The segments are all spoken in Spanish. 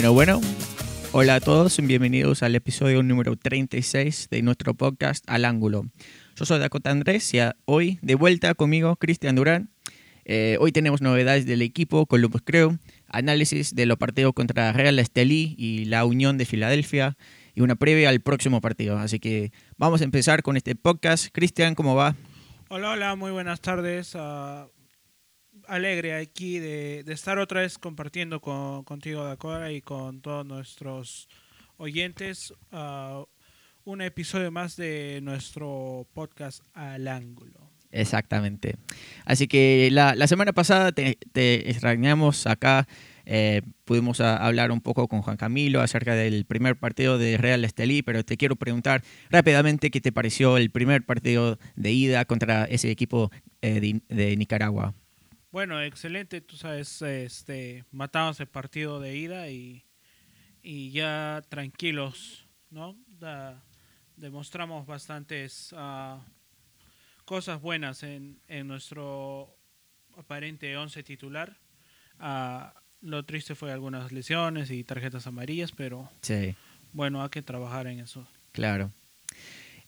Bueno, bueno. Hola a todos bienvenidos al episodio número 36 de nuestro podcast Al Ángulo. Yo soy Dakota Andrés y hoy de vuelta conmigo Cristian Durán. Eh, hoy tenemos novedades del equipo Columbus Crew, análisis de los partidos contra Real Estelí y la Unión de Filadelfia y una previa al próximo partido. Así que vamos a empezar con este podcast. Cristian, ¿cómo va? Hola, hola, muy buenas tardes. Alegre aquí de, estar otra vez compartiendo con, contigo, Dakota, y con todos nuestros oyentes. Uh, un episodio más de nuestro podcast Al Ángulo. Exactamente. Así que la, semana pasada te, extrañamos acá. Eh, pudimos hablar un poco con Juan Camilo acerca del primer partido de Real Estelí, pero te quiero preguntar rápidamente qué te pareció el primer partido de ida contra ese equipo eh, de, Nicaragua. Bueno, excelente. Tú sabes, este, matamos el partido de ida y, y ya tranquilos, ¿no? Da, demostramos bastantes uh, cosas buenas en, en, nuestro aparente 11 titular. Uh, lo triste fue algunas lesiones y tarjetas amarillas, pero sí. bueno, hay que trabajar en eso. Claro.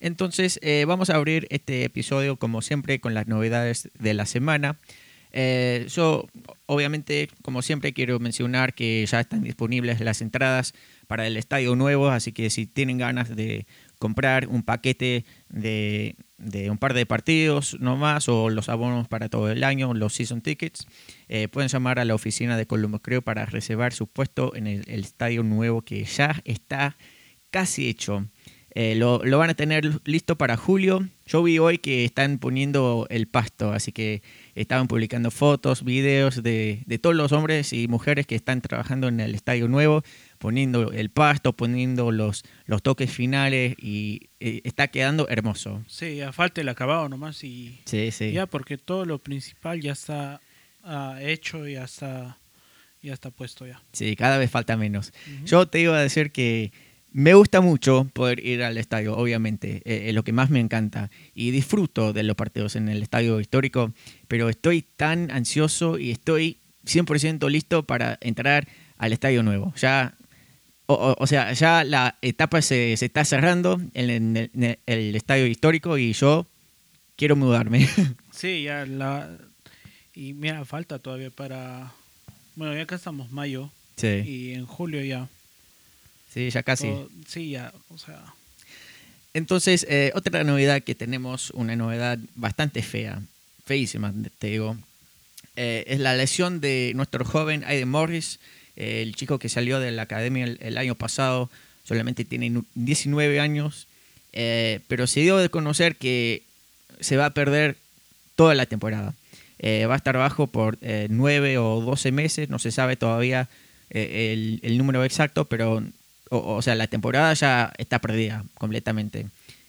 Entonces, eh, vamos a abrir este episodio, como siempre, con las novedades de la semana. Eh, yo, obviamente, como siempre, quiero mencionar que ya están disponibles las entradas para el estadio nuevo, así que si tienen ganas de comprar un paquete de, de un par de partidos nomás o los abonos para todo el año, los season tickets, eh, pueden llamar a la oficina de Columbus Creo para reservar su puesto en el, el estadio nuevo que ya está casi hecho. Eh, lo, lo, van a tener listo para julio. Yo vi hoy que están poniendo el pasto, así que estaban publicando fotos, videos de, de, todos los hombres y mujeres que están trabajando en el estadio nuevo, poniendo el pasto, poniendo los, los toques finales y eh, está quedando hermoso. Sí, ya falta el acabado nomás y sí, sí. ya porque todo lo principal ya está uh, hecho y ya está, ya está puesto ya. Sí, cada vez falta menos. Uh -huh. Yo te iba a decir que me gusta mucho poder ir al estadio, obviamente, eh, es lo que más me encanta y disfruto de los partidos en el estadio histórico, pero estoy tan ansioso y estoy 100% listo para entrar al estadio nuevo. Ya, o, o, o sea, ya la etapa se, se está cerrando en el, en, el, en el, estadio histórico y yo quiero mudarme. Sí, ya la... Y mira, falta todavía para... Bueno, ya acá estamos mayo sí. y en julio ya Sí, ya casi. O, sí, ya, o sea. Entonces, eh, otra novedad que tenemos, una novedad bastante fea, feísima, te digo, eh, es la lesión de nuestro joven Aiden Morris, eh, el chico que salió de la academia el, el año pasado, solamente tiene 19 años, eh, pero se dio de conocer que se va a perder toda la temporada. Va a estar bajo por 9 o 12 meses, no se sabe todavía el, el número exacto, pero o, sea, la temporada ya está perdida completamente.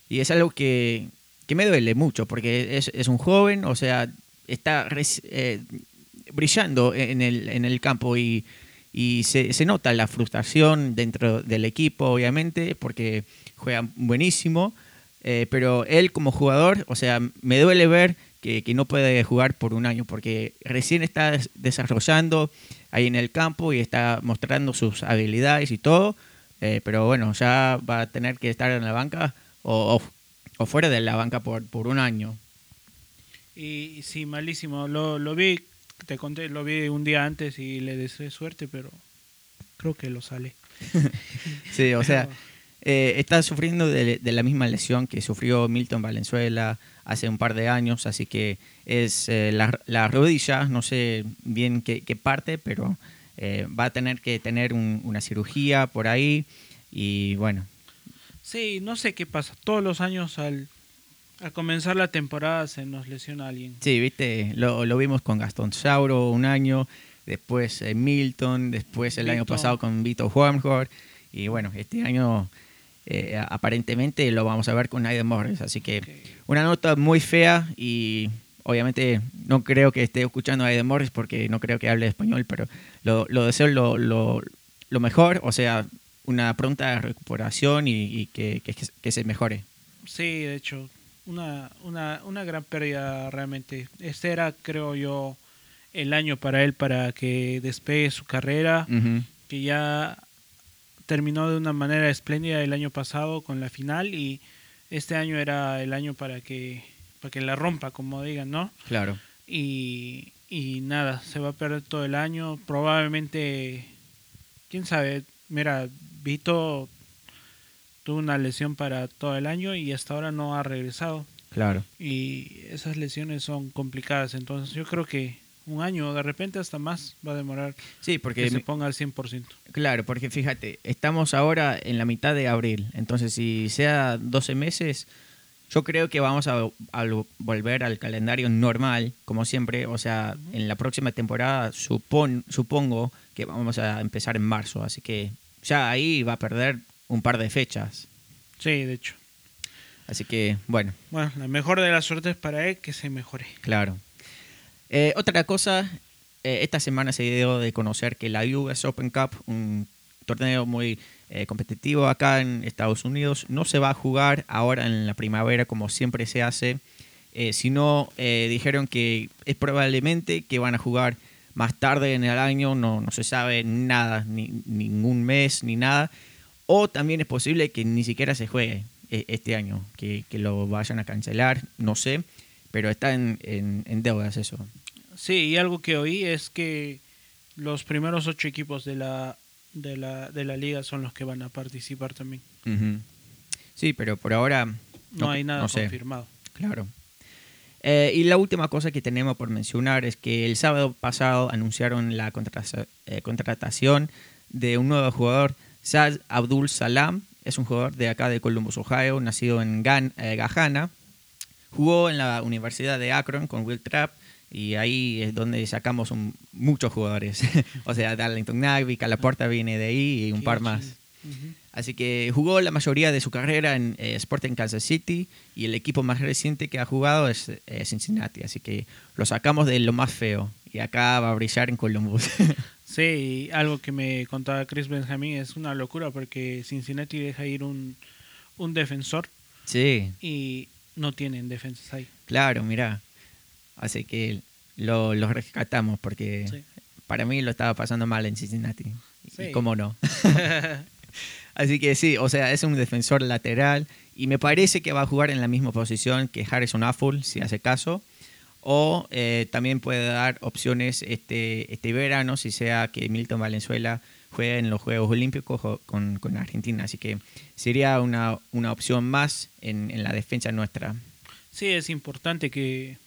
Y es algo que, que me duele mucho, porque es, un joven, o sea, está eh, brillando en el, en el campo y, y se, se, nota la frustración dentro del equipo, obviamente, porque juega buenísimo, eh, pero él como jugador, o sea, me duele ver que, que, no puede jugar por un año, porque recién está desarrollando ahí en el campo y está mostrando sus habilidades y todo, eh, pero bueno, ya va a tener que estar en la banca o, o, o fuera de la banca por, por, un año. Y sí, malísimo. Lo, lo, vi, te conté, lo vi un día antes y le deseé suerte, pero creo que lo sale. sí, o sea, eh, está sufriendo de, de, la misma lesión que sufrió Milton Valenzuela hace un par de años, así que es eh, la, la, rodilla, no sé bien qué, qué parte, pero eh, va a tener que tener un, una cirugía por ahí y bueno. Sí, no sé qué pasa. Todos los años al, al comenzar la temporada se nos lesiona alguien. Sí, viste, lo, lo vimos con Gastón Sauro un año, después eh, Milton, después el año pasado con Vito Wormhorn y bueno, este año eh, aparentemente lo vamos a ver con Aiden Morris. Así que okay. una nota muy fea y obviamente no creo que esté escuchando a Aiden Morris porque no creo que hable español, pero lo, lo deseo lo, lo, lo, mejor, o sea, una pronta recuperación y, y que, que, que, se mejore. Sí, de hecho, una, una, una gran pérdida realmente. Este era, creo yo, el año para él para que despegue su carrera, uh -huh. que ya terminó de una manera espléndida el año pasado con la final y este año era el año para que para que la rompa, como digan, ¿no? Claro. Y, y nada, se va a perder todo el año. Probablemente, quién sabe, mira, Vito tuvo una lesión para todo el año y hasta ahora no ha regresado. Claro. Y esas lesiones son complicadas, entonces yo creo que un año, de repente hasta más va a demorar Sí, porque que se ponga al 100%. Claro, porque fíjate, estamos ahora en la mitad de abril, entonces si sea 12 meses, yo creo que vamos a, a volver al calendario normal, como siempre, o sea, en la próxima temporada supon, supongo que vamos a empezar en marzo, así que ya ahí va a perder un par de fechas, Sí, de hecho. así que bueno, Bueno, la mejor de las suertes para él que se mejore. claro. Eh, otra cosa, eh, esta semana se dio de conocer que la US Open Cup, un torneo muy eh, competitivo acá en Estados Unidos, no se va a jugar ahora en la primavera como siempre se hace, eh, sino eh, dijeron que es probablemente que van a jugar más tarde en el año, no, no se sabe nada, ni, ningún mes ni nada, o también es posible que ni siquiera se juegue eh, este año, que, que lo vayan a cancelar, no sé, pero está en, en, en deudas eso. Sí, y algo que oí es que los primeros ocho equipos de la, de la, de la liga son los que van a participar también. Sí, pero por ahora No, hay nada no sé. confirmado. Claro. Eh, y la última cosa que tenemos por mencionar es que el sábado pasado anunciaron la contratación, eh, contratación de un nuevo jugador, Sad Abdul Salam. Es un jugador de acá de Columbus, Ohio, nacido en Gan- eh, Gajana. Jugó en la Universidad de Akron con Will Trapp y ahí es donde sacamos un- muchos jugadores. o sea, Darlington Nagby, Calaporta viene de ahí y un par más. Así que jugó la mayoría de su carrera en eh, Sporting Kansas City y el equipo más reciente que ha jugado es eh, Cincinnati. Así que lo sacamos de lo más feo y acá va a brillar en Columbus. Sí, y algo que me contaba Chris Benjamin es una locura porque Cincinnati deja ir un, un defensor sí, y no tienen defensas ahí. claro, mira. Así que lo, lo rescatamos porque Sí. para mí lo estaba pasando mal en Cincinnati. Sí. Y cómo no. Así que sí, o sea, es un defensor lateral y me parece que va a jugar en la misma posición que Harrison Affle, si hace caso. O eh, también puede dar opciones este, este verano, si sea que Milton Valenzuela juegue en los Juegos Olímpicos con, con Argentina. Así que sería una, una opción más en, en la defensa nuestra. Sí, es importante que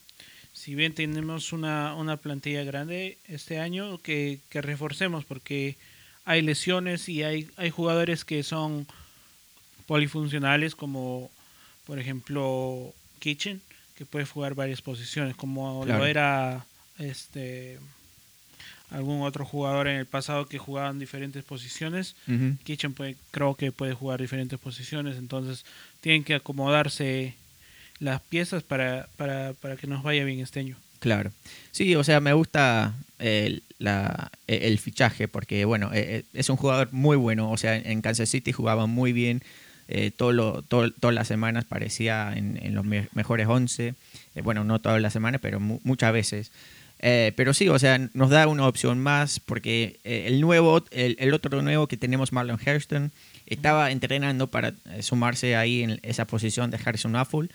si bien tenemos una, una plantilla grande este año, que, que reforcemos porque hay lesiones y hay, hay jugadores que son polifuncionales como por ejemplo Kitchen, que puede jugar varias posiciones, como Claro. lo era este algún otro jugador en el pasado que jugaba en diferentes posiciones. Kitchen puede, creo que puede jugar diferentes posiciones, entonces tienen que acomodarse las piezas para, para, para que nos vaya bien este año. Claro. Sí, o sea, me gusta el, la- el fichaje porque, bueno, eh, eh, es un jugador muy bueno. O sea, en Kansas City jugaba muy bien. eh, todo todas las semanas parecía en, los me- mejores 11. Eh, bueno, no todas las semanas, pero mu- muchas veces. Eh, pero sí, o sea, nos da una opción más porque eh, el nuevo, el, el otro nuevo que tenemos, Marlon Hairston, estaba entrenando para eh, sumarse ahí en esa posición de Harrison Affle,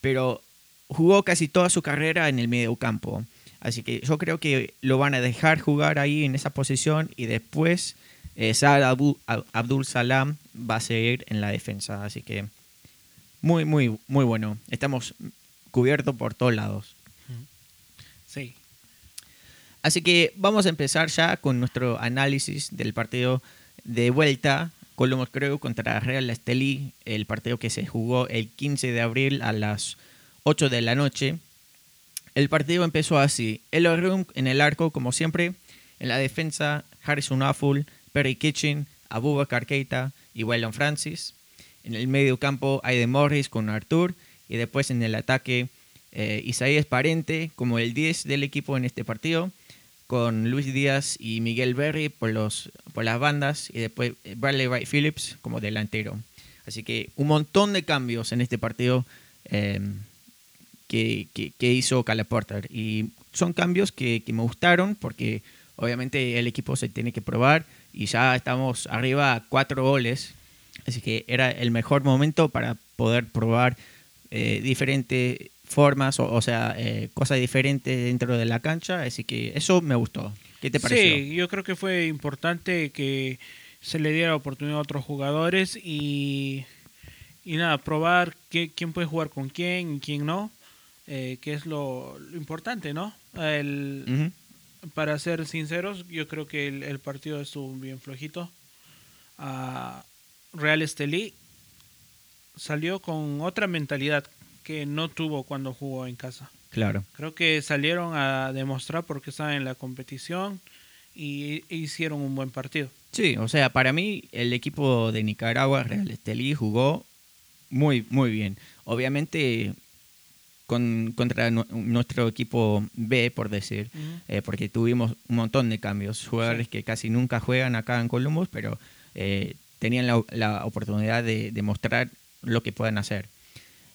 pero jugó casi toda su carrera en el medio campo. Así que yo creo que lo van a dejar jugar ahí en esa posición y después eh, Saad Abu- Ab- Abdul Salam va a seguir en la defensa. Así que muy, muy, muy bueno. Estamos cubiertos por todos lados. Sí. Así que vamos a empezar ya con nuestro análisis del partido de vuelta. Columbus Crew contra Real Estelí, el partido que se jugó el 15 de abril a las 8 de la noche. El partido empezó así. Elo Room en el arco, como siempre. En la defensa, Harrison Affle, Perry Kitchen, Abubakar Keita y Waylon Francis. En el medio campo, Aiden Morris con Artur. Y después en el ataque, eh, Isaías Parente como el 10 del equipo en este partido. Con Luis Díaz y Miguel Berry por, los, por las bandas. Y después Bradley Wright Phillips como delantero. Así que un montón de cambios en este partido. eh, que, que- hizo Cala Porter. Y son cambios que, me gustaron porque obviamente el equipo se tiene que probar y ya estamos arriba cuatro goles. Así que era el mejor momento para poder probar eh, diferentes formas, o, o sea, eh, cosas diferentes dentro de la cancha. Así que eso me gustó. ¿Qué te pareció? Sí, yo creo que fue importante que se le diera oportunidad a otros jugadores y, y nada, probar qué, quién puede jugar con quién y quién no, eh, que es lo, lo importante, ¿no? El, para ser sinceros, yo creo que el, el partido estuvo bien flojito. Ah, Real Estelí salió con otra mentalidad que no tuvo cuando jugó en casa. Claro. Creo que salieron a demostrar porque estaban en la competición y e hicieron un buen partido. Sí, o sea, para mí el equipo de Nicaragua, Real Estelí, jugó muy, muy bien. Obviamente con, contra nu- nuestro equipo B, por decir, eh, porque tuvimos un montón de cambios. Jugadores Sí. que casi nunca juegan acá en Columbus, pero eh, tenían la, la oportunidad de, de mostrar lo que pueden hacer.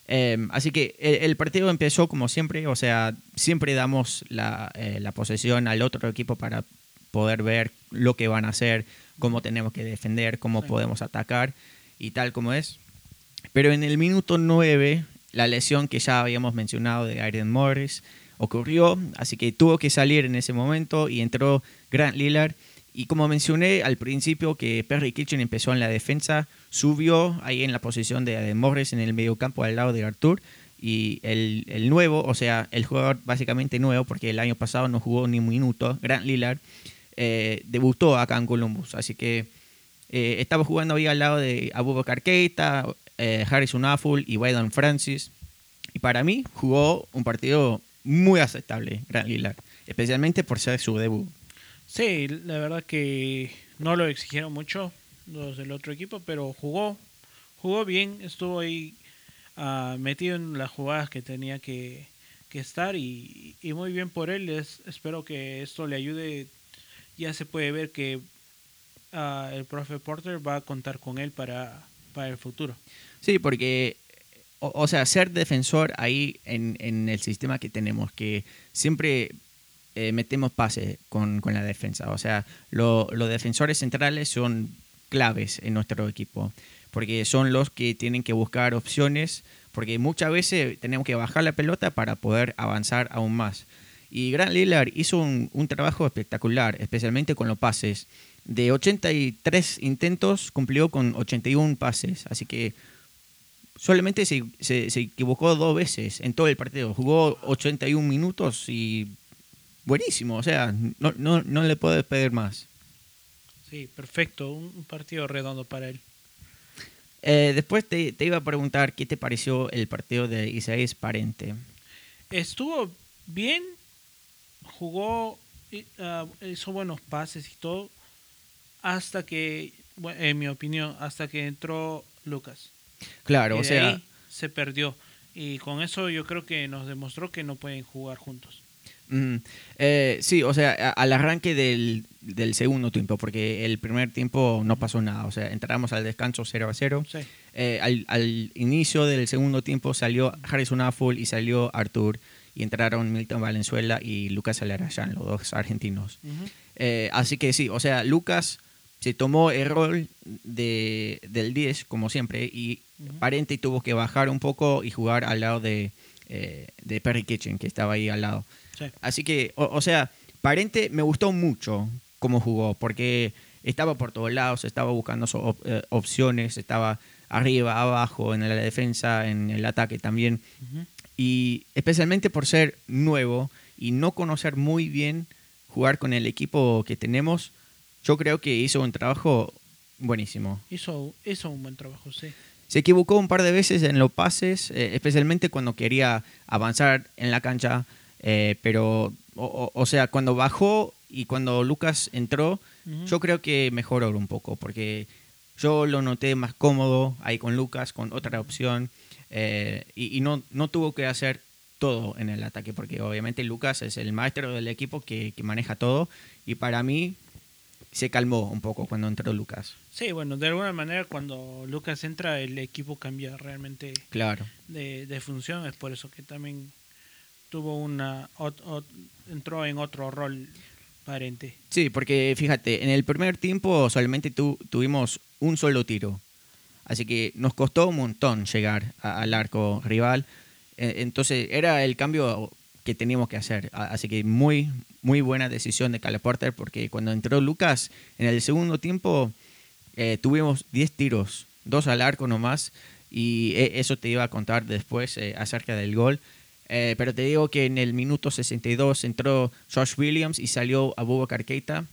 Eh, así que el, el partido empezó como siempre, o sea, siempre damos la, eh, la posesión al otro equipo para poder ver lo que van a hacer, cómo tenemos que defender, cómo Sí. podemos atacar y tal como es. Pero en el minuto 9, la lesión que ya habíamos mencionado de Aiden Morris ocurrió, así que tuvo que salir en ese momento y entró Grant Lillard. Y como mencioné al principio que Perry Kitchen empezó en la defensa, subió ahí en la posición de Morris en el mediocampo al lado de Artur. Y el, el nuevo, o sea, el jugador básicamente nuevo, porque el año pasado no jugó ni un minuto, Grant Lillard, eh, debutó acá en Columbus. Así que eh, estaba jugando ahí al lado de Abubakar Keita, eh, Harrison Afful y Waylon Francis. Y para mí jugó un partido muy aceptable, Grant Lillard, especialmente por ser su debut. Sí, la verdad que no lo exigieron mucho los del otro equipo, pero jugó, jugó bien, estuvo ahí ah, metido en las jugadas que tenía que, que estar y, y muy bien por él. Es- espero que esto le ayude. Ya se puede ver que ah, el profe Porter va a contar con él para, para el futuro. Sí, porque, o, sea, ser defensor ahí en, en el sistema que tenemos, que siempre eh, metemos pases con, con la defensa. O sea, lo- los defensores centrales son claves en nuestro equipo, porque son los que tienen que buscar opciones, porque muchas veces tenemos que bajar la pelota para poder avanzar aún más. Y Grant Lillard hizo un, trabajo espectacular, especialmente con los pases. De 83 intentos, cumplió con 81 pases. Así que solamente se, se- se equivocó dos veces en todo el partido. Jugó 81 minutos y buenísimo. O sea, no, no, no le puedo pedir más. Sí, perfecto, un, partido redondo para él. Eh, después te, te iba a preguntar qué te pareció el partido de Isaías Parente. Estuvo bien, jugó, ah, hizo buenos pases y todo, hasta que, bueno, en mi opinión, hasta que entró Lucas. Claro, Y o sea, ahí se perdió. Y con eso yo creo que nos demostró que no pueden jugar juntos. Mm, eh, sí, o sea, al arranque del, del segundo tiempo, porque el primer tiempo no pasó nada, o sea, entramos al descanso 0 a 0. Sí, Eh, al, al inicio del segundo tiempo salió Harrison Afful y salió Artur, y entraron Milton Valenzuela y Lucas Alarayán, los dos argentinos. Eh, así que sí, o sea, Lucas se tomó el rol de, del 10, como siempre, y Ujú. Parente tuvo que bajar un poco y jugar al lado de, eh, de Perry Kitchen, que estaba ahí al lado. Sí. Así que, o, o sea, Parente me gustó mucho cómo jugó, porque estaba por todos lados, estaba buscando so- op- eh, opciones, estaba arriba, abajo, en la defensa, en el ataque también. Y especialmente por ser nuevo y no conocer muy bien jugar con el equipo que tenemos, yo creo que hizo un trabajo buenísimo. Hizo, hizo un buen trabajo, sí. Se equivocó un par de veces en los pases, eh, especialmente cuando quería avanzar en la cancha, eh, pero, o, o- sea, cuando bajó y cuando Lucas entró, Ujú. yo creo que mejoró un poco, porque yo lo noté más cómodo ahí con Lucas, con otra opción, eh, y, y no, no tuvo que hacer todo en el ataque, porque obviamente Lucas es el maestro del equipo que, que maneja todo, y para mí se calmó un poco cuando entró Lucas. Sí, bueno, de alguna manera cuando Lucas entra el equipo cambia realmente Claro. de, de función, es por eso que también tuvo una ot- entró en otro rol transparente. Sí, porque fíjate, en el primer tiempo solamente tu, tuvimos un solo tiro. Así que nos costó un montón llegar al arco rival. Eh, Entonces era el cambio que teníamos que hacer. Así que muy, muy buena decisión de Cale Porter porque cuando entró Lucas en el segundo tiempo eh, tuvimos 10 tiros, dos al arco nomás. Y eh, eso te iba a contar después acerca del gol. Eh, pero te digo que en el minuto 62 entró Josh Williams y salió Abubakar Keita.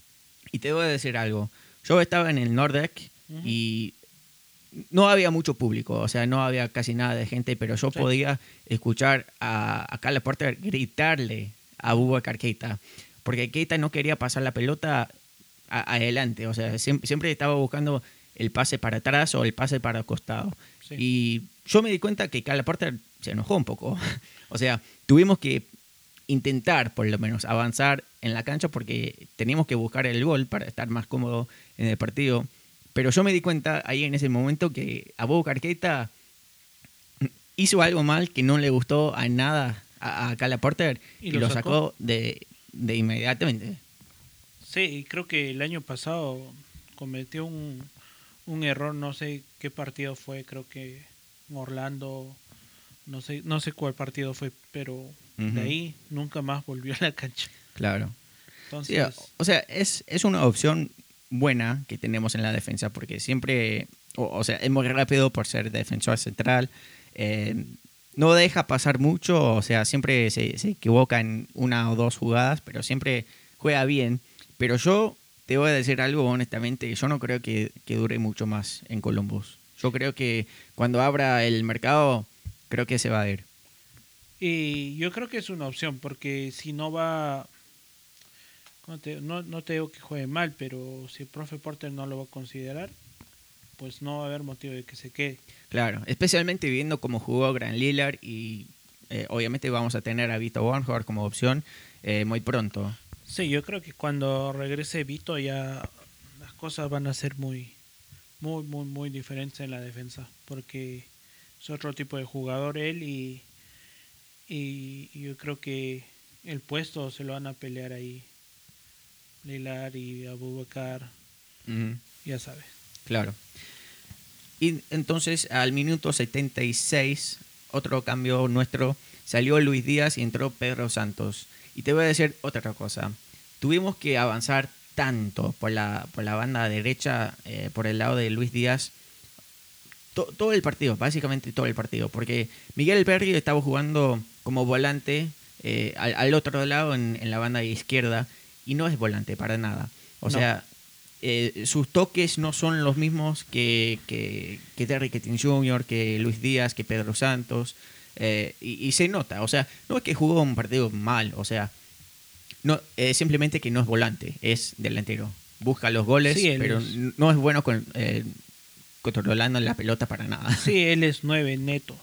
Y te voy a decir algo. Yo estaba en el Nordec y no había mucho público, o sea, no había casi nada de gente, pero yo Sí. podía escuchar a, a Carla Porter gritarle a Abubakar Keita, porque Keita no quería pasar la pelota a- adelante, o sea, siempre, siempre estaba buscando el pase para atrás o el pase para el costado. Sí. Y yo me di cuenta que Carla Porter se enojó un poco. O sea, tuvimos que intentar por lo menos avanzar en la cancha porque teníamos que buscar el gol para estar más cómodo en el partido. Pero yo me di cuenta ahí en ese momento que Abubakar Keita hizo algo mal que no le gustó a nada a, a Carla Porter ¿Y y, lo sacó? sacó de, de inmediatamente. Sí, y creo que el año pasado cometió un, un error, no sé qué partido fue, creo que en Orlando, no sé, no sé cuál partido fue, pero de ahí nunca más volvió a la cancha. Claro. Sí, Entonces, o sea, es, es una opción buena que tenemos en la defensa porque siempre, o, o sea, es muy rápido por ser defensor central. eh, no deja pasar mucho, o sea, siempre se, se equivoca en una o dos jugadas, pero siempre juega bien. Pero yo te voy a decir algo honestamente, yo no creo que, que dure mucho más en Columbus. Yo creo que cuando abra el mercado, creo que se va a ir. y yo creo que es una opción, porque si no va, ¿cómo te- no, no te digo que juegue mal, pero si el profe Porter no lo va a considerar, pues no va a haber motivo de que se quede. Claro, especialmente viendo cómo jugó Gran Lillard y eh, obviamente vamos a tener a Vito Bornhard como opción eh, muy pronto. Sí, yo creo que cuando regrese Vito ya las cosas van a ser muy, muy, muy, muy diferentes en la defensa, porque es otro tipo de jugador él y, y yo creo que el puesto se lo van a pelear ahí Lilar y Abubakar, Ujú, ya sabes. Claro. Y entonces al minuto 76, otro cambio nuestro, salió Luis Díaz y entró Pedro Santos. Y te voy a decir otra cosa. Tuvimos que avanzar tanto por la, por la banda derecha, eh, por el lado de Luis Díaz, to- todo el partido, básicamente todo el partido, porque Miguel Berry estaba jugando como volante eh, al, al otro lado en, en la banda izquierda y no es volante para nada. O No. sea, eh, sus toques no son los mismos que, que, que Terry Kettin Jr., que Luis Díaz, que Pedro Santos, eh, y, y se nota, o sea, no es que jugó un partido mal, o sea, no, es simplemente que no es volante, es delantero. Busca los goles, Sí, pero no es bueno con, controlando la pelota para nada. Sí, él es nueve neto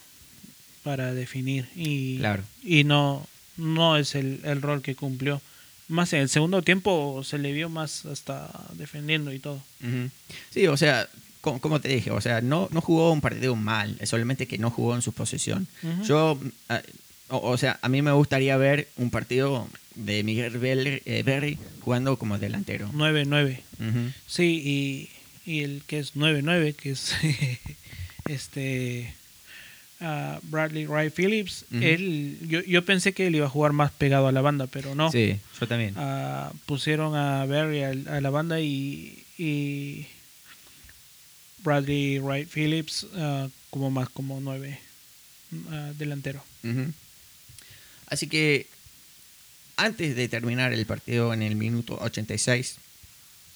para definir y, Claro. y no, no es el, el rol que cumplió. Más en el segundo tiempo se le vio más hasta defendiendo y todo. Sí, o sea, como, como te dije, o sea, no, no jugó un partido mal, es solamente que no jugó en su posición. Ujú. Yo, ah, o, o sea, a mí me gustaría ver un partido de Miguel eh, Berry jugando como delantero. 9-9. Ujú. Sí, y, y el que es 9-9, que es este ah, Bradley Wright Phillips, él, yo, yo pensé que él iba a jugar más pegado a la banda, pero no. Sí, yo también. Ah, pusieron a Barry a, la banda y, y Bradley Wright Phillips ah, como más como 9 delantero. Así que antes de terminar el partido en el minuto 86,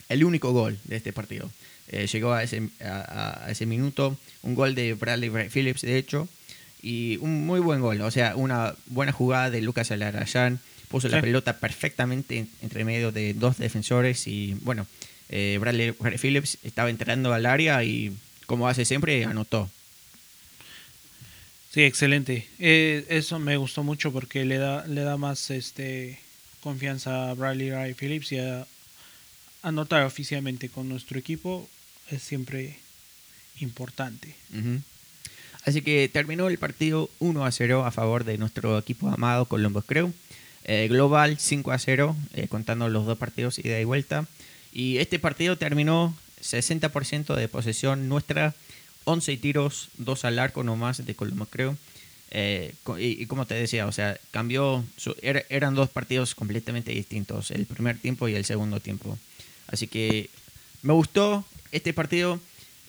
el único gol de este partido eh, llegó a ese, a, a ese minuto, un gol de Bradley Phillips, de hecho, y un muy buen gol, o sea, una buena jugada de Lucas Alarayán, puso la pelota perfectamente en- entre medio de dos defensores y bueno, eh, Bradley Phillips estaba entrando al área y como hace siempre, anotó. Sí, excelente. Eh, eso me gustó mucho porque le da le da más este confianza a Bradley Wright Phillips y a anotar oficialmente con nuestro equipo es siempre importante. Ujú. Así que terminó el partido 1 a 0 a favor de nuestro equipo amado Columbus Crew. Eh, global 5 a 0, eh, contando los dos partidos ida y vuelta. Y este partido terminó 60% de posesión nuestra, 11 tiros, 2 al arco nomás de Colombo, creo. Eh, y, y como te decía, o sea, cambió, su- era- eran dos partidos completamente distintos, el primer tiempo y el segundo tiempo. Así que me gustó este partido.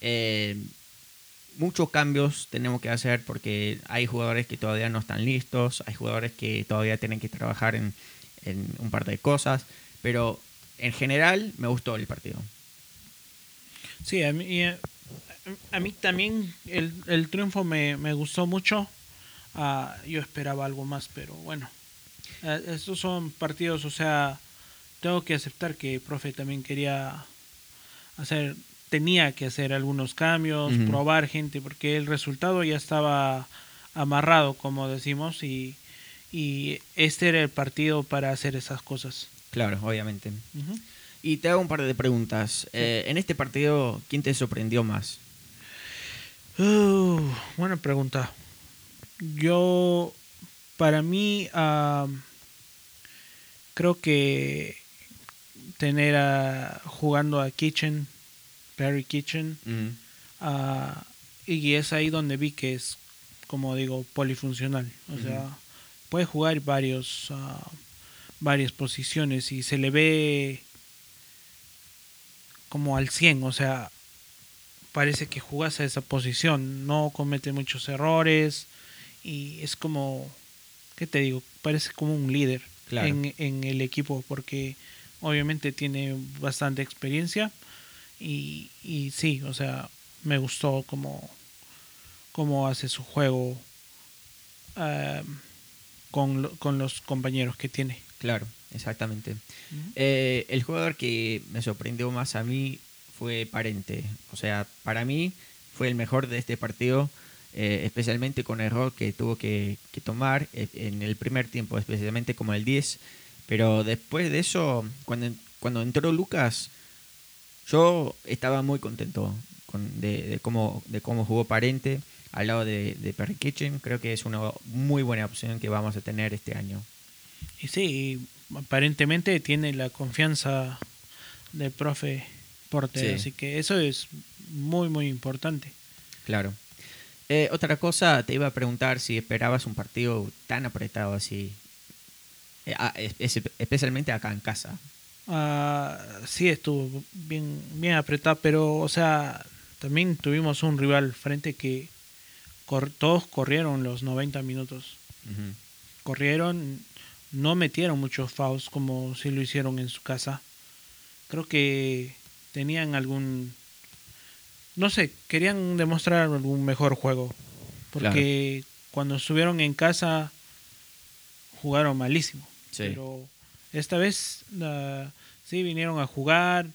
eh, muchos cambios tenemos que hacer porque hay jugadores que todavía no están listos, hay jugadores que todavía tienen que trabajar en, un par de cosas, pero en general me gustó el partido. Sí, a mí, eh, a mí también el, el triunfo me, me gustó mucho. Ah, yo esperaba algo más, pero bueno. Eh, estos son partidos, o sea, tengo que aceptar que el profe también quería hacer, tenía que hacer algunos cambios, probar gente, porque el resultado ya estaba amarrado, como decimos, y, y este era el partido para hacer esas cosas. Claro, obviamente. Y te hago un par de preguntas. Eh, en este partido, ¿quién te sorprendió más? Uh, buena pregunta. Yo, para mí, creo que tener a, jugando a Kitchen, Perry Kitchen, ah, y es ahí donde vi que es, como digo, polifuncional. O sea, puede jugar varios, ah, varias posiciones y se le ve como al 100, o sea, parece que jugas a esa posición, no comete muchos errores y es como, ¿qué te digo? Parece como un líder Claro. en, en el equipo porque obviamente tiene bastante experiencia y, y sí, o sea, me gustó como, cómo hace su juego ah, con, con los compañeros que tiene. Claro, exactamente. Eh, el jugador que me sorprendió más a mí fue Parente. O sea, para mí fue el mejor de este partido, eh, especialmente con el error que tuvo que, que tomar en el primer tiempo, especialmente como el 10. Pero después de eso, cuando, cuando entró Lucas, yo estaba muy contento con- de, de cómo, de cómo jugó Parente al lado de, de Perry Kitchen. Creo que es una muy buena opción que vamos a tener este año. Y sí, aparentemente tiene la confianza del profe Porte, Sí. así que eso es muy, muy importante. Claro. Eh, otra cosa, te iba a preguntar si esperabas un partido tan apretado así, Eh, es- es- especialmente acá en casa. Ah, sí, estuvo bien, bien apretado, pero, o sea, también tuvimos un rival frente que cor- todos corrieron los 90 minutos. Corrieron, no metieron muchos fouls como si lo hicieron en su casa. Creo que tenían algún, no sé, querían demostrar algún mejor juego, porque cuando estuvieron en casa jugaron malísimo. Sí. Pero esta vez sí vinieron a jugar,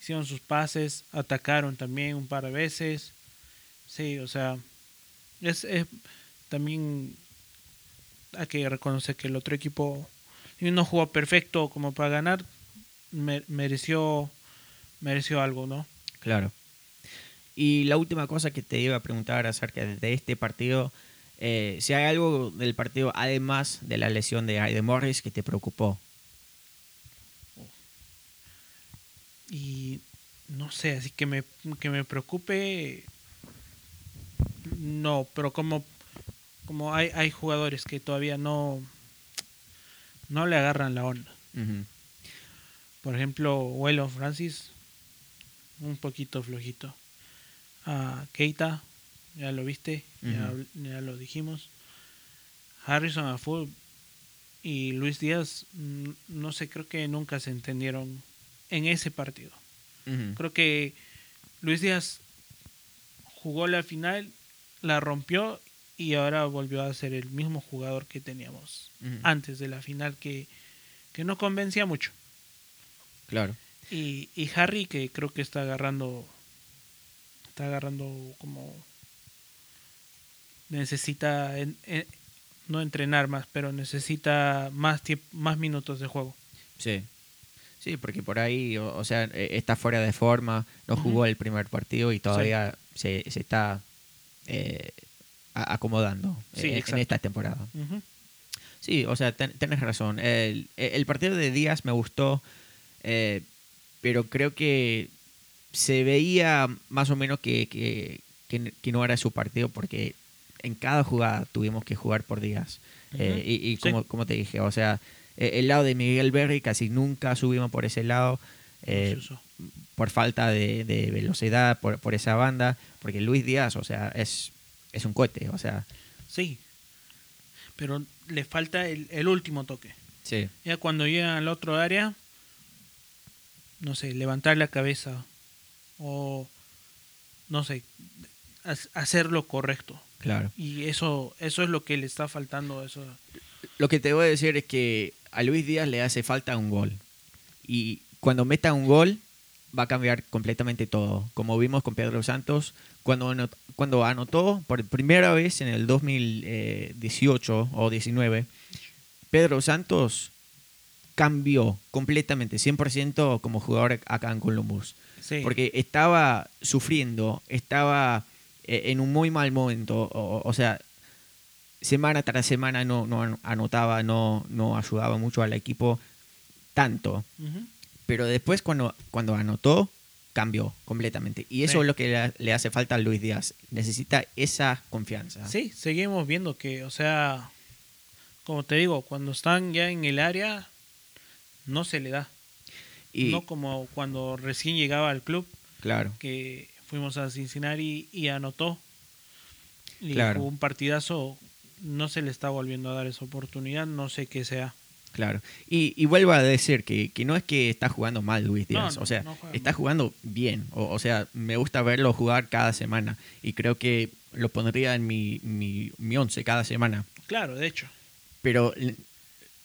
hicieron sus pases, atacaron también un par de veces. Sí, o sea, es, es también hay que reconocer que el otro equipo no jugó perfecto como para ganar, me- mereció mereció algo, ¿no? Claro. Y la última cosa que te iba a preguntar acerca de este partido, eh, si hay algo del partido, además de la lesión de Aiden Morris, que te preocupó. Y no sé, así que me, que me preocupe, no, pero como, como hay, hay jugadores que todavía no, no le agarran la onda. Por ejemplo, Welo Francis, un poquito flojito. Keita, ya lo viste, ya, ya lo dijimos. Harrison Aful y Luis Díaz, mm, no sé, creo que nunca se entendieron en ese partido. Creo que Luis Díaz jugó la final, la rompió y ahora volvió a ser el mismo jugador que teníamos antes de la final que, que no convencía mucho. Claro. Y, y Harry que creo que está agarrando está agarrando como necesita en- en- no entrenar más pero necesita más más minutos de juego Sí. Sí, porque por ahí, o, o sea, eh, está fuera de forma, no jugó el primer partido y todavía se, se está eh, acomodando Sí, eh, en esta temporada. Sí, o sea, ten- tenés razón. El, el partido de Díaz me gustó, eh, pero creo que se veía más o menos que, que, que- que no era su partido porque en cada jugada tuvimos que jugar por Díaz. Y y Sí. como, como te dije, o sea, eh, el lado de Miguel Berry casi nunca subimos por ese lado. eh, por falta de, de velocidad, por, por esa banda, porque Luis Díaz, o sea, es, es un cohete, o sea, Sí. Pero le falta el, el último toque. sí, Ya cuando llegan al otro área, no sé, levantar la cabeza o, no sé, ha- hacer lo correcto. claro. Y eso, eso es lo que le está faltando. Eso. Lo que te voy a decir es que a Luis Díaz le hace falta un gol. Y cuando meta un gol, va a cambiar completamente todo. Como vimos con Pedro Santos, cuando anot- cuando anotó por primera vez en el 2018 o 19, Pedro Santos cambió completamente, 100% como jugador acá en Columbus. Sí. Porque estaba sufriendo, estaba eh, en un muy mal momento. O, o sea, semana tras semana no, no an- anotaba, no, no ayudaba mucho al equipo tanto. Pero después cuando, cuando anotó, cambió completamente. Y eso Sí. es lo que le, le hace falta a Luis Díaz. Necesita esa confianza. Sí, seguimos viendo que, o sea, como te digo, cuando están ya en el área, no se le da. Y, No como cuando recién llegaba al club, claro, que fuimos a Cincinnati y anotó. Y Claro. jugó un partidazo, no se le está volviendo a dar esa oportunidad, no sé qué sea. claro. Y, y vuelvo a decir que, que no es que está jugando mal Luis Díaz. no, o sea, no juega está mal. jugando bien. O, o sea, me gusta verlo jugar cada semana. Y creo que lo pondría en mi, mi, mi once cada semana. Claro, de hecho. pero eh,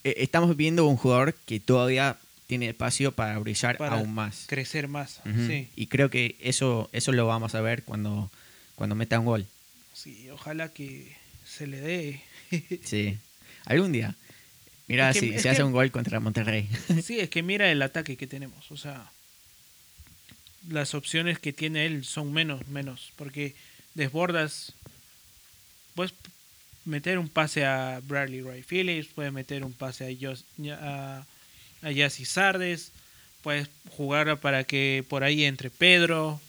estamos viendo un jugador que todavía tiene espacio para brillar Para aún más. Crecer más. Sí, Y creo que eso, eso lo vamos a ver cuando, cuando meta un gol. sí, ojalá que se le dé. Sí. Algún día. Mira Es que- si se hace un gol contra Monterrey. Sí, es que mira el ataque que tenemos. O sea, las opciones que tiene él son menos, menos. Porque desbordas. Puedes meter un pase a Bradley Ray Phillips, puedes meter un pase a, a, a Yassi Sardes, puedes jugar para que por ahí entre Pedro.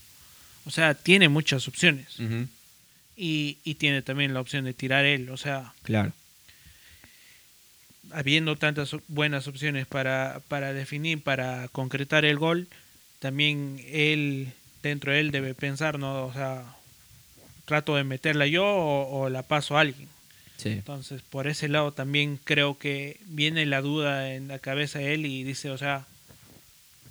O sea, tiene muchas opciones. Y, y tiene también la opción de tirar él. O sea, Claro. habiendo tantas buenas opciones para, para definir, para concretar el gol, también él, dentro de él, debe pensar, ¿no? O sea, trato de meterla yo o, o la paso a alguien. Sí. Entonces, por ese lado también creo que viene la duda en la cabeza de él y dice, o sea,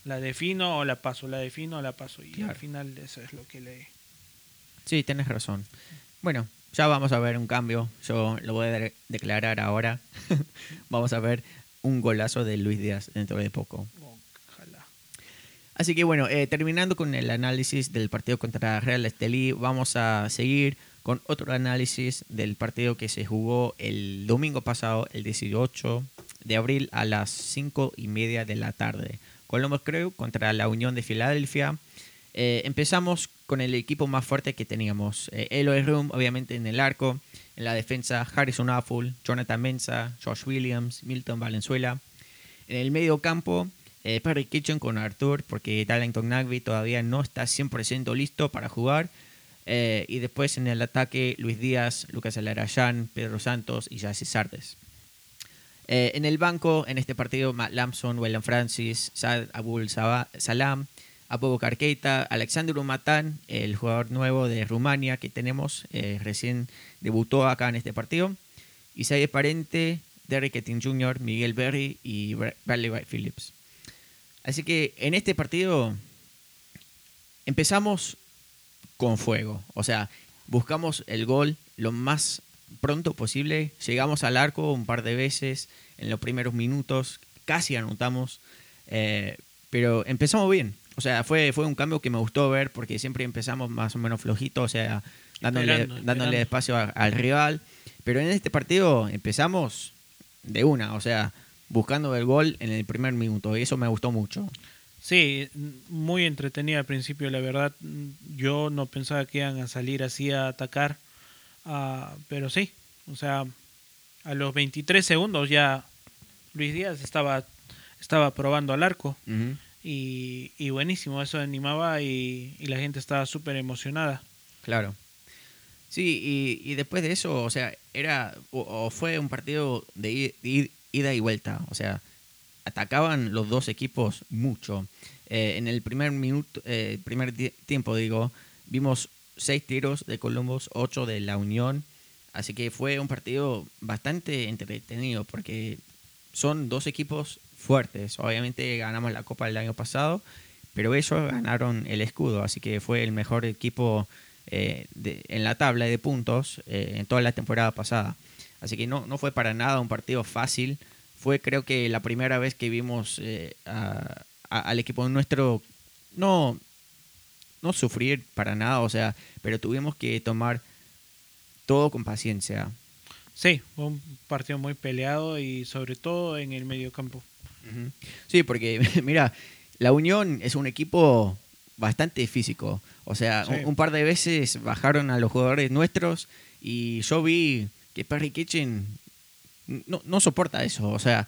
la defino o la paso, la defino o la paso. Y Claro. al final eso es lo que le... Sí, tenés razón. Bueno, ya vamos a ver un cambio. Yo lo voy a de- declarar ahora. vamos a ver un golazo de Luis Díaz dentro de poco. Ojalá. Así que bueno, eh, terminando con el análisis del partido contra Real Estelí, vamos a seguir con otro análisis del partido que se jugó el domingo pasado, el 18 de abril a las 5 y media de la tarde. Columbus Crew contra la Unión de Filadelfia. Eh, empezamos con el equipo más fuerte que teníamos. Eh, Eloy Room, obviamente, en el arco. En la defensa, Harrison Afful, Jonathan Mensa, Josh Williams, Milton Valenzuela. En el medio campo, eh, Perry Kitchen con Arthur, porque Darlington Nagby todavía no está 100% listo para jugar. Eh, y después en el ataque, Luis Díaz, Lucas Alarayán, Pedro Santos y Jesse Sardes. Eh, en el banco, en este partido, Matt Lampson, William Francis, Saad Abul Saba- Salam, Apobo Keita, Alexander Umatán, el jugador nuevo de Rumania que tenemos, eh, recién debutó acá en este partido. Isaiah Parente, Derrick Etting Jr., Miguel Berry y Bra- Bradley Phillips. Así que en este partido empezamos con fuego. O sea, buscamos el gol lo más pronto posible. Llegamos al arco un par de veces en los primeros minutos. Casi anotamos. eh, pero empezamos bien. O sea, fue, fue un cambio que me gustó ver porque siempre empezamos más o menos flojito. O sea, dándole, Esperando, dándole esperando. espacio a- al rival. Pero en este partido empezamos de una. O sea, buscando el gol en el primer minuto. Y eso me gustó mucho. Sí, muy entretenida al principio, la verdad. Yo no pensaba que iban a salir así a atacar, ah, pero sí, o sea, a los 23 segundos ya Luis Díaz estaba, estaba probando al arco. Ujú. Y, y buenísimo, eso animaba y, y la gente estaba súper emocionada. Claro. Sí, y, y después de eso, o sea, era o, fue un partido de ida y vuelta. O sea, atacaban los dos equipos mucho. Eh, en el primer minuto, eh, primer ti- tiempo, digo, vimos seis tiros de Columbus, ocho de la Unión. Así que fue un partido bastante entretenido porque son dos equipos fuertes. Obviamente ganamos la Copa del año pasado, pero ellos ganaron el escudo, así que fue el mejor equipo eh, en la tabla de puntos eh, en toda la temporada pasada. Así que no, no fue para nada un partido fácil. Fue creo que la primera vez que vimos eh, al equipo nuestro no, no sufrir para nada, o sea, pero tuvimos que tomar todo con paciencia. Sí, fue un partido muy peleado y sobre todo en el medio campo. Ujú. Sí, porque mira, la Unión es un equipo bastante físico. O sea, Sí. un, un par de veces bajaron a los jugadores nuestros y yo vi que Perry Kitchen no, no soporta eso. O sea,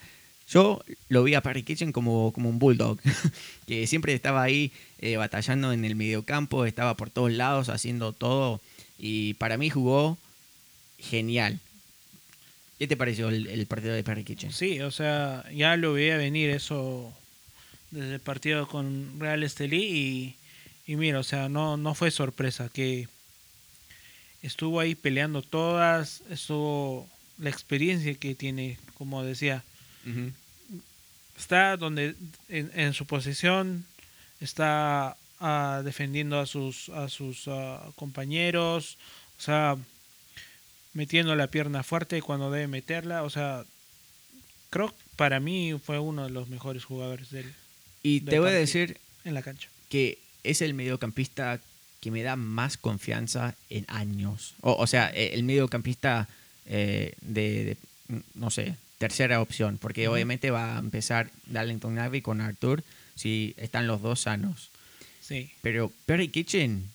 yo lo vi a Perry Kitchen como, como un bulldog, que siempre estaba ahí eh, batallando en el mediocampo, estaba por todos lados haciendo todo y para mí jugó genial. ¿Qué te pareció el, el partido de Perry Kitchen? Sí, o sea, ya lo veía venir eso desde el partido con Real Estelí y, y mira, o sea, no, no fue sorpresa que estuvo ahí peleando todas, estuvo la experiencia que tiene, como decía, está donde en, en su posición está ah, defendiendo a sus a sus ah, compañeros o sea metiendo la pierna fuerte cuando debe meterla o sea creo para mí fue uno de los mejores jugadores del, Y del te voy a decir en la cancha que es el mediocampista que me da más confianza en años. O, o sea, eh, el mediocampista eh, de, de, no sé, tercera opción, porque obviamente va a empezar Darlington Navy con Arthur si están los dos sanos. sí Pero Perry Kitchen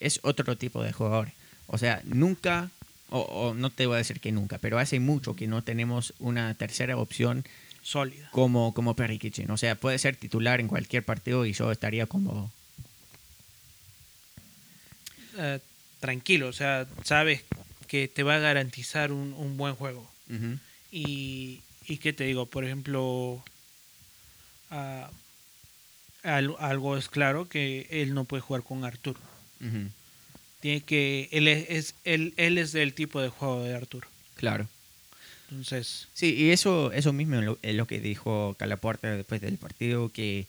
es otro tipo de jugador. O sea, nunca, o, o no te voy a decir que nunca, pero hace mucho que no tenemos una tercera opción sólida como, como Perry Kitchen. O sea, puede ser titular en cualquier partido y yo estaría cómodo. Eh, tranquilo o sea sabes que te va a garantizar un, un buen juego. Y, y qué te digo, por ejemplo, ah, al- algo es claro que él no puede jugar con Arturo. Tiene que, él es, es- él, él es del tipo de juego de Arturo. Claro. Entonces, Sí, y eso, eso mismo es lo, es lo que dijo Calapuerta después del partido, que,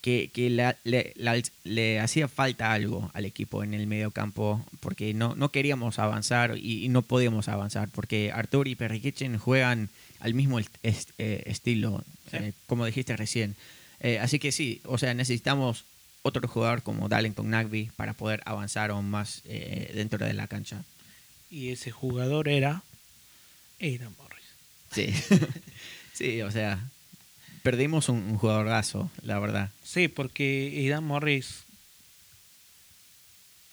que, que la- le, la- le hacía falta algo al equipo en el medio campo, porque no, no queríamos avanzar y, y no podíamos avanzar, porque Artur y Perry Kitchen juegan al mismo est- est- eh, estilo, Sí. eh, como dijiste recién. Eh, así que sí, o sea, necesitamos otro jugador como Darlington Nagby para poder avanzar aún más eh, dentro de la cancha. y ese jugador era Aidan Morris. Sí, sí, o sea, perdimos un, un jugadorazo, la verdad. Sí, porque Aidan Morris,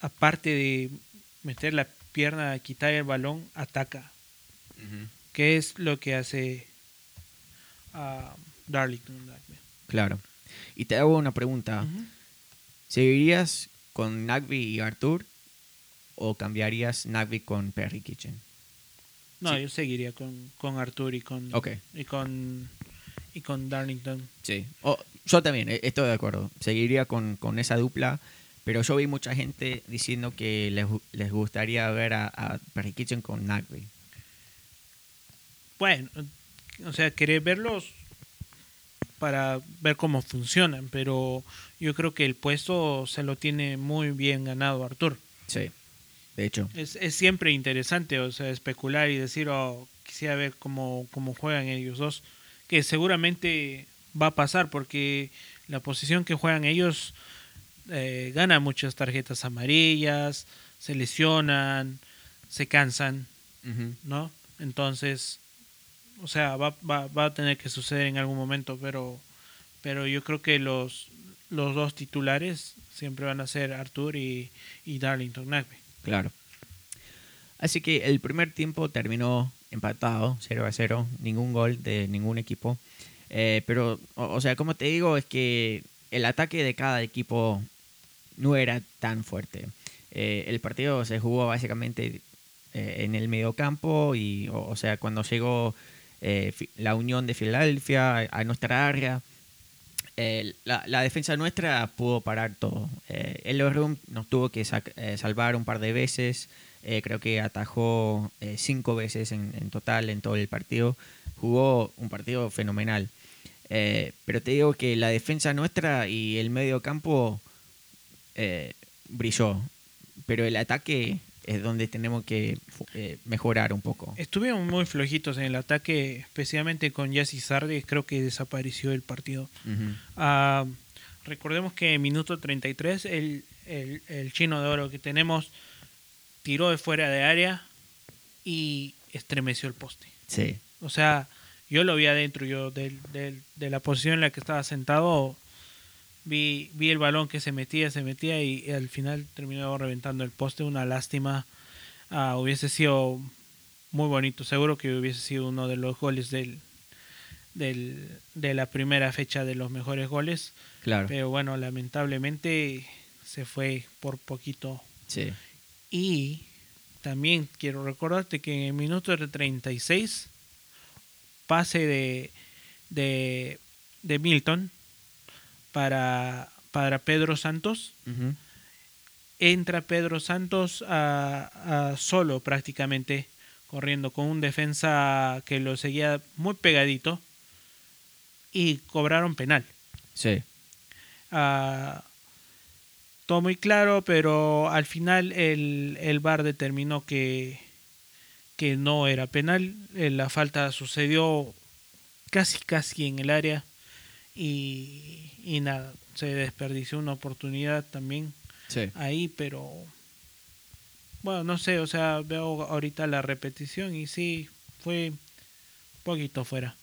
aparte de meter la pierna, quitar el balón, ataca. que es lo que hace a Darlington Nagbe. Claro. Y te hago una pregunta. ¿Seguirías con Nagby y Artur o cambiarías Nagby con Perry Kitchen? No, Sí. yo seguiría con, con Arthur y con, Ok. y con y con Darlington. Sí. O- yo también, eh, estoy de acuerdo. Seguiría con, con esa dupla, pero yo vi mucha gente diciendo que les, les gustaría ver a, a Perry Kitchen con Nagby. Bueno, o sea, querer verlos para ver cómo funcionan, pero yo creo que el puesto se lo tiene muy bien ganado Arthur. Sí, de hecho. Es, es siempre interesante, o sea, especular y decir, oh, quisiera ver cómo, cómo juegan ellos dos, que seguramente va a pasar porque la posición que juegan ellos eh, gana muchas tarjetas amarillas, se lesionan, se cansan. ¿no? Entonces, o sea, va, va, va a tener que suceder en algún momento, pero, pero yo creo que los, los dos titulares siempre van a ser Arthur y, y Darlington Nagbe. Claro. Así que el primer tiempo terminó empatado, 0 a 0, ningún gol de ningún equipo. Eh, pero, o, sea, como te digo, es que el ataque de cada equipo no era tan fuerte. Eh, el partido se jugó básicamente eh, en el mediocampo y, o, o sea, cuando llegó eh, la Unión de Filadelfia a, nuestra área, eh, la, defensa nuestra pudo parar todo. Eh, el Room nos tuvo que eh, salvar un par de veces. eh, creo que atajó cinco veces en, en total en todo el partido. Jugó un partido fenomenal. Pero te digo que la defensa nuestra y el medio campo brilló. Pero el ataque es donde tenemos que eh, mejorar un poco. Estuvieron muy flojitos en el ataque, especialmente con Jesse Sardi, creo que desapareció el partido. Ah, recordemos que en minuto 33 el, el, el chino de oro que tenemos tiró de fuera de área y estremeció el poste. Sí, O sea, yo lo vi adentro, yo del, del- de la posición en la que estaba sentado, vi, vi el balón que se metía, se metía y, al final terminó reventando el poste. Una lástima. Ah, hubiese sido muy bonito. Seguro que hubiese sido uno de los goles del, del, de la primera fecha de los mejores goles. claro. Pero bueno, lamentablemente se fue por poquito. Sí. Y también quiero recordarte que en el minuto de 36, pase de, de, de Milton para, para Pedro Santos. Entra Pedro Santos a, a solo prácticamente, corriendo con un defensa que lo seguía muy pegadito. Y cobraron penal. Sí. Ah, todo muy claro, pero al final el, el VAR determinó que, que no era penal. Eh, La falta sucedió casi casi en el área y, y nada, se desperdició una oportunidad también Sí. ahí, pero bueno, no sé, o sea, veo ahorita la repetición y sí, fue poquito fuera.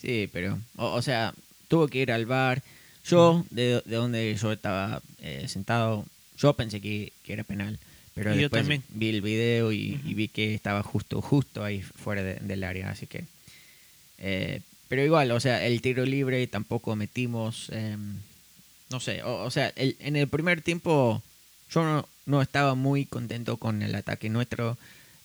Sí, pero, o, o sea, tuvo que ir al bar. Yo, de, de donde yo estaba eh, sentado, yo pensé que, que era penal. Pero Y yo después también. vi el video y, vi que estaba justo, justo ahí fuera de- del área. Así que. eh, pero igual, o sea, el tiro libre tampoco metimos. eh, no sé, o, o sea, el- en el primer tiempo yo no, no estaba muy contento con el ataque nuestro.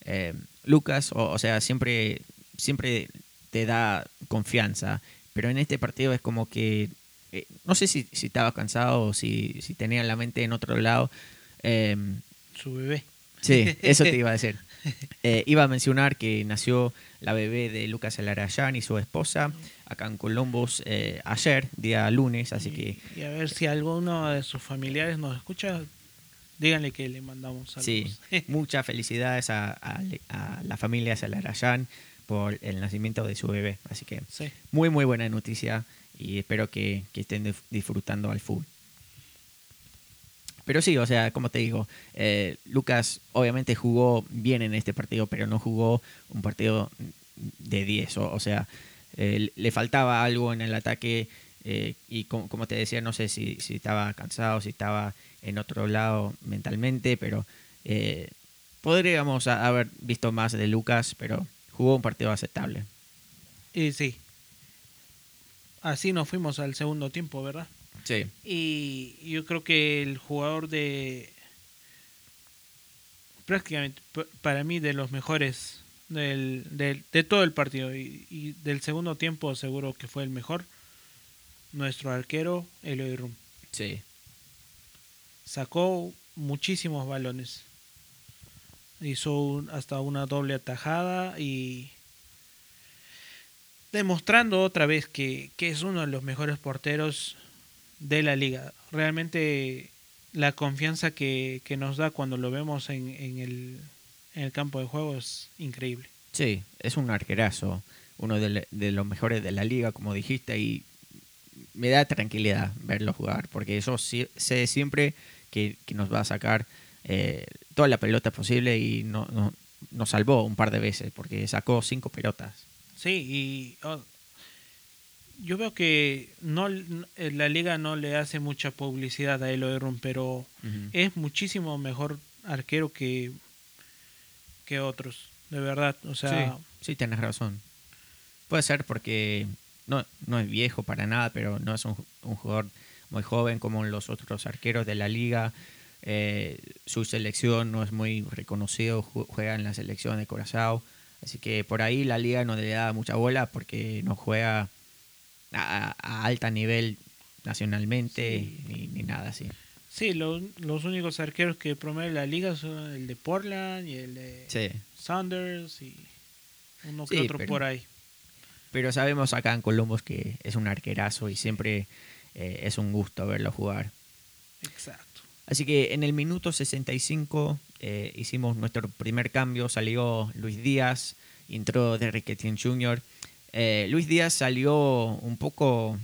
Eh, Lucas, o, o sea, siempre, siempre te da confianza, pero en este partido es como que, eh, no sé si, si estaba cansado o si, si tenía la mente en otro lado. Eh, Su bebé. sí, eso te iba a decir. Eh, iba a mencionar que nació la bebé de Lucas Alarayán y su esposa acá en Columbus eh, ayer, día lunes, así y, que y a ver si alguno de sus familiares nos escucha, díganle que le mandamos saludos. Sí, muchas felicidades a, a- a la familia Salarayán por el nacimiento de su bebé. Así que Sí. muy, muy buena noticia y espero que, que estén disfrutando al full. Pero sí, o sea, como te digo, eh, Lucas obviamente jugó bien en este partido, pero no jugó un partido de 10. O, sea, eh, le faltaba algo en el ataque eh, y como, como te decía, no sé si, si estaba cansado, si estaba en otro lado mentalmente, pero podríamos haber visto más de Lucas, pero jugó un partido aceptable. Y sí. Así nos fuimos al segundo tiempo, ¿verdad? Sí, Y yo creo que el jugador de. prácticamente, para mí, de los mejores del, del- de todo el partido y, y del segundo tiempo, seguro que fue el mejor. Nuestro arquero, Eloy Rum. sí, Sacó muchísimos balones. Hizo un- hasta una doble atajada y. demostrando otra vez que, que es uno de los mejores porteros de la liga. Realmente la confianza que, que nos da cuando lo vemos en, en el, en el campo de juego es increíble. sí, es un arquerazo, uno de, le- de los mejores de la liga, como dijiste, y me da tranquilidad verlo jugar, porque yo sé siempre que, que nos va a sacar eh, toda la pelota posible y no, no- nos salvó un par de veces, porque sacó cinco pelotas. Sí, y oh, yo veo que no eh, la liga no le hace mucha publicidad a Rum, pero es muchísimo mejor arquero que, que otros. de verdad. O sea, sí, sí, tienes razón. Puede ser porque no, no es viejo para nada, pero no es un, un jugador muy joven como los otros arqueros de la liga. Eh, su selección no es muy reconocido, juega en la selección de Corazao. Así que por ahí la liga no le da mucha bola porque no juega a, alta nivel nacionalmente ni, nada así. Sí, los únicos arqueros que promueven la liga son el de Portland y el de Saunders y uno que otro por ahí. Pero sabemos acá en Columbus que es un arquerazo y siempre eh, es un gusto verlo jugar. Exacto. Así que en el minuto 65 eh, hicimos nuestro primer cambio, salió Luis Díaz, entró Derrick Etienne Jr. Eh, Luis Díaz salió un poco,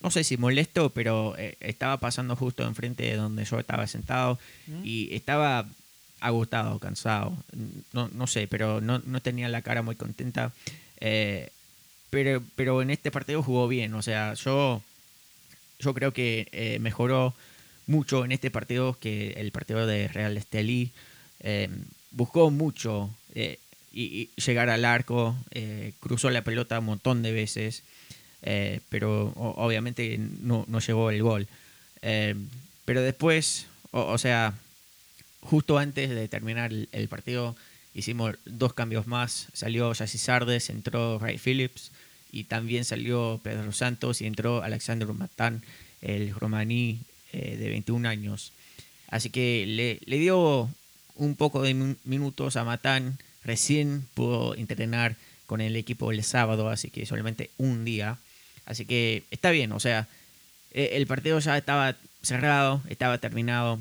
no sé si molesto, pero estaba pasando justo enfrente de donde yo estaba sentado mm. y estaba agotado, cansado, no, no sé, pero no, no, tenía la cara muy contenta. pero, pero en este partido jugó bien, o sea, yo yo creo que eh, mejoró mucho en este partido que el partido de Real Estelí. Eh, buscó mucho eh, y, llegar al arco, cruzó la pelota un montón de veces, pero obviamente no, no, llegó el gol. pero después, o, sea, justo antes de terminar el, partido, hicimos dos cambios más. Salió Jesse Sardes, entró Ray Phillips y también salió Pedro Santos y entró Alexander Matán, el romaní eh, de 21 años. Así que le, le, dio un poco de minutos a Matán, recién pudo entrenar con el equipo el sábado, así que solamente un día. Así que está bien, o sea, eh, el partido ya estaba cerrado, estaba terminado,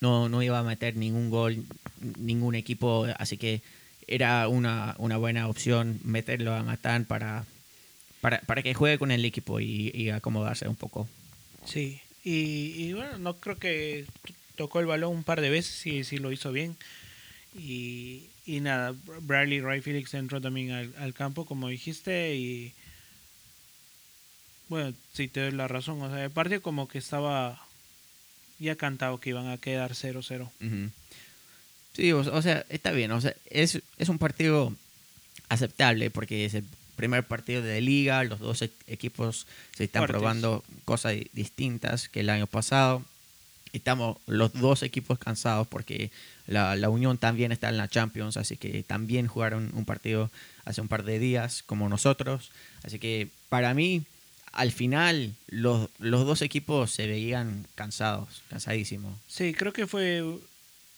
no, no iba a meter ningún gol, ningún equipo, así que era una, una buena opción meterlo a Matán para, para, que juegue con el equipo y, acomodarse un poco. Sí, y, bueno, no creo que tocó el balón un par de veces y sí lo hizo bien. Y, y nada, Bradley Ray Felix entró también al, campo, como dijiste, y bueno, sí te doy la razón. O sea, el partido como que estaba ya cantado que iban a quedar 0-0. Sí, o, sea, está bien. O sea, es, es un partido aceptable porque es el primer partido de liga, los dos e-, equipos se están probando cosas distintas que el año pasado. Estamos los dos equipos cansados porque la, Unión también está en la Champions, así que también jugaron un partido hace un par de días como nosotros. Así que para mí, al final, los, los dos equipos se veían cansados, cansadísimos. Sí, creo que fue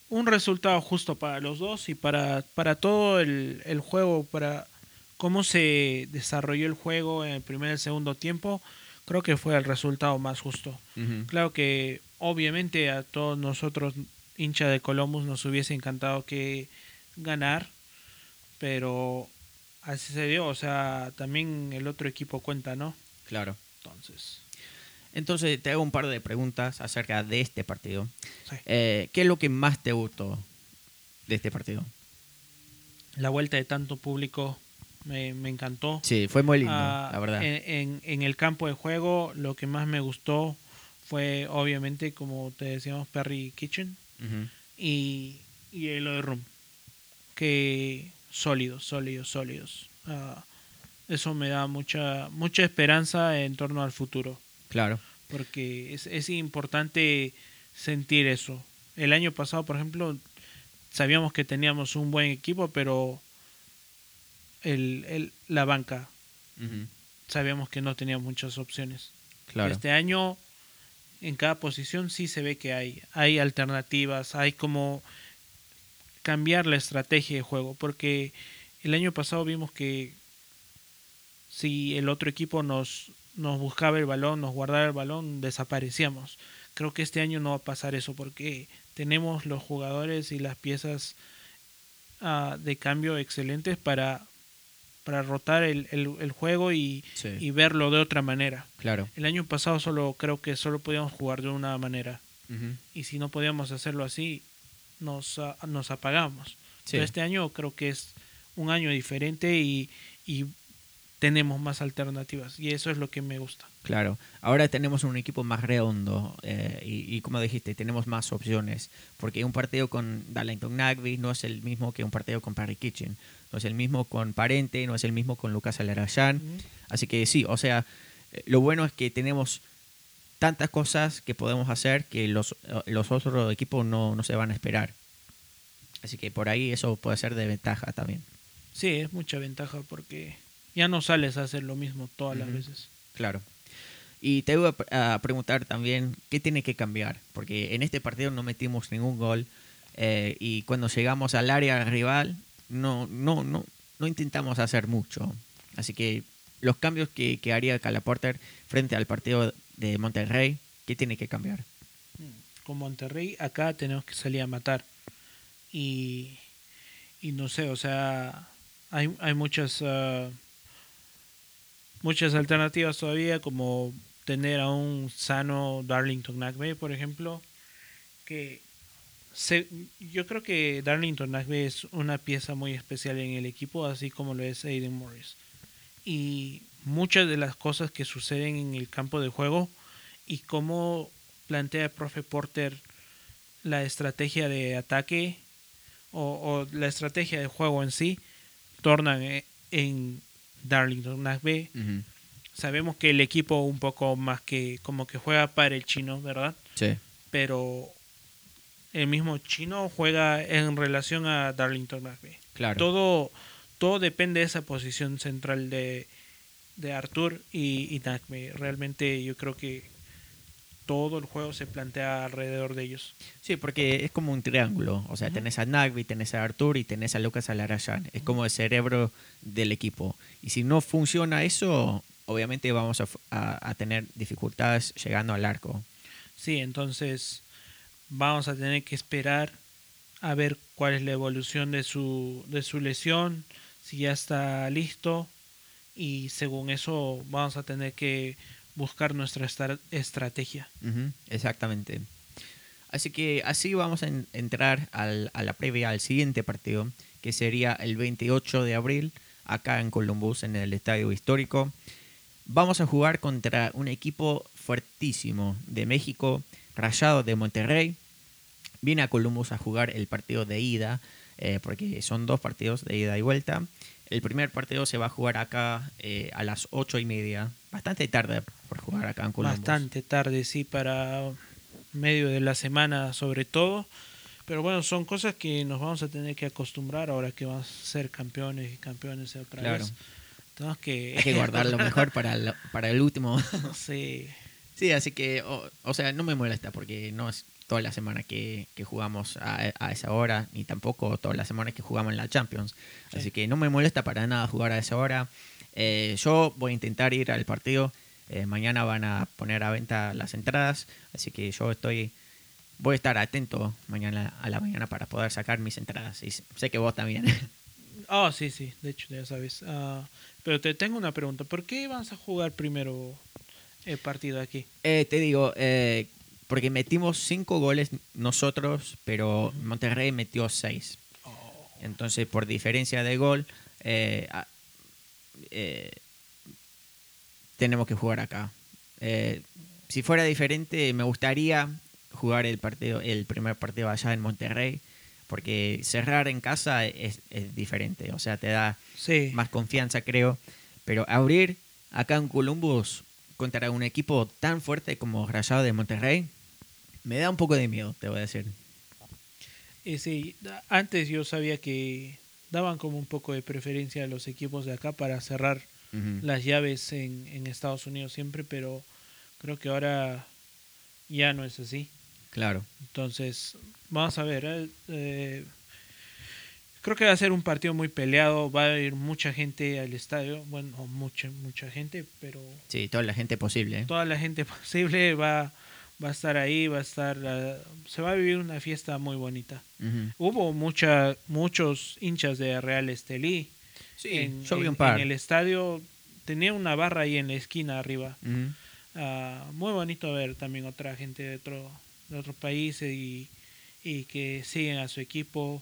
un resultado justo para los dos y para, para todo el, el juego, para cómo se desarrolló el juego en el primer y el segundo tiempo, creo que fue el resultado más justo. Claro que obviamente a todos nosotros, hincha de Columbus, nos hubiese encantado que ganar, pero así se dio, o sea, también el otro equipo cuenta, ¿no? Claro. Entonces. Entonces te hago un par de preguntas acerca de este partido. Eh, ¿Qué es lo que más te gustó de este partido? La vuelta de tanto público me, encantó. Sí, fue muy lindo, ah, la verdad. En, en, el campo de juego, lo que más me gustó fue, obviamente, como te decíamos, Perry Kitchen y, y lo de Room. Que sólidos, sólidos, sólidos. Ah, eso me da mucha, mucha esperanza en torno al futuro. Claro. Porque es, es importante sentir eso. El año pasado, por ejemplo, sabíamos que teníamos un buen equipo, pero el, el, la banca. Sabíamos que no tenía muchas opciones. Claro. Este año, en cada posición sí se ve que hay, hay alternativas, hay como cambiar la estrategia de juego, porque el año pasado vimos que si el otro equipo nos, nos buscaba el balón, nos guardaba el balón, desaparecíamos. Creo que este año no va a pasar eso porque tenemos los jugadores y las piezas ah, de cambio excelentes para para rotar el, el, juego y, verlo de otra manera. Claro. El año pasado solo creo que solo podíamos jugar de una manera. Y si no podíamos hacerlo así, nos, nos apagamos. Pero este año creo que es un año diferente y, y tenemos más alternativas y eso es lo que me gusta. Claro, ahora tenemos un equipo más redondo eh, y, como dijiste, tenemos más opciones, porque un partido con Darlington Nagby no es el mismo que un partido con Parry Kitchen, no es el mismo con Parente, no es el mismo con Lucas Alarayan, así que sí, o sea, eh, lo bueno es que tenemos tantas cosas que podemos hacer que los, eh, los otros equipos no, no se van a esperar. Así que por ahí eso puede ser de ventaja también. Sí, es mucha ventaja porque ya no sales a hacer lo mismo todas las veces. Claro. Y te voy a preguntar también qué tiene que cambiar, porque en este partido no metimos ningún gol eh, y cuando llegamos al área rival no, no, no, no intentamos hacer mucho. Así que los cambios que, que haría Calaporter frente al partido de Monterrey, ¿qué tiene que cambiar? Con Monterrey acá tenemos que salir a matar. Y, y no sé, o sea, hay, hay muchas... Ah, muchas alternativas todavía, como tener a un sano Darlington Nagbe, por ejemplo, que yo creo que Darlington Nagbe es una pieza muy especial en el equipo, así como lo es Aiden Morris. Y muchas de las cosas que suceden en el campo de juego y cómo plantea el profe Porter la estrategia de ataque o, la estrategia de juego en sí, tornan e, en Darlington Nagbe. Sabemos que el equipo un poco más que como que juega para el chino, ¿verdad? Sí. Pero el mismo chino juega en relación a Darlington Nagbe. Claro. Todo, todo depende de esa posición central de, de Arthur y, y Nagbe. Realmente yo creo que todo el juego se plantea alrededor de ellos. Sí, porque es como un triángulo. O sea, tenés a Nagby, tenés a Artur y tenés a Lucas Alarayan. Es como el cerebro del equipo. Y si no funciona eso, obviamente vamos a, tener dificultades llegando al arco. Sí, entonces vamos a tener que esperar a ver cuál es la evolución de su, de su lesión, si ya está listo. Y según eso vamos a tener que buscar nuestra estrategia. exactamente. Así que así vamos a entrar al, a la previa al siguiente partido, que sería el 28 de abril, acá en Columbus, en el Estadio Histórico. Vamos a jugar contra un equipo fuertísimo de México, Rayado de Monterrey. Viene a Columbus a jugar el partido de ida, eh, porque son dos partidos de ida y vuelta. El primer partido se va a jugar acá eh, a las ocho y media. Bastante tarde por jugar acá en Columbus. Bastante tarde, sí, para medio de la semana sobre todo. Pero bueno, son cosas que nos vamos a tener que acostumbrar ahora que vamos a ser campeones y campeones otra claro. vez. que... Hay que guardar lo mejor para el, para el último. sí. Sí, así que, o sea, no me molesta porque no es toda la semana que, jugamos a, esa hora, ni tampoco todas las semanas que jugamos en la Champions. Así que no me molesta para nada jugar a esa hora. Eh, yo voy a intentar ir al partido. Eh, mañana van a poner a venta las entradas, así que yo estoy voy a estar atento mañana a la mañana para poder sacar mis entradas. Y sé que vos también. Oh, sí, sí, de hecho ya sabes. Ah, pero te tengo una pregunta. ¿Por qué vas a jugar primero el partido aquí? Eh, te digo, eh, porque metimos cinco goles nosotros, pero Monterrey metió seis. Oh. Entonces, por diferencia de gol, eh, eh, tenemos que jugar acá. Eh, si fuera diferente, me gustaría jugar el partido, el primer partido allá en Monterrey, porque cerrar en casa es, diferente, o sea, te da más confianza, creo. Pero abrir acá en Columbus contra un equipo tan fuerte como Rayado de Monterrey, me da un poco de miedo, te voy a decir. Y sí, antes yo sabía que daban como un poco de preferencia a los equipos de acá para cerrar las llaves en, en, Estados Unidos siempre, pero creo que ahora ya no es así. Claro. Entonces, vamos a ver. Eh, eh, creo que va a ser un partido muy peleado, va a ir mucha gente al estadio, bueno, mucha, mucha gente, pero... Sí, toda la gente posible. ¿eh? Toda la gente posible va va a estar ahí, va a estar, ah, se va a vivir una fiesta muy bonita. Hubo mucha, muchos hinchas de Real Estelí. Sí, en, en, el estadio tenía una barra ahí en la esquina arriba. Ah, muy bonito ver también otra gente de otro, de otros países y, y que siguen a su equipo.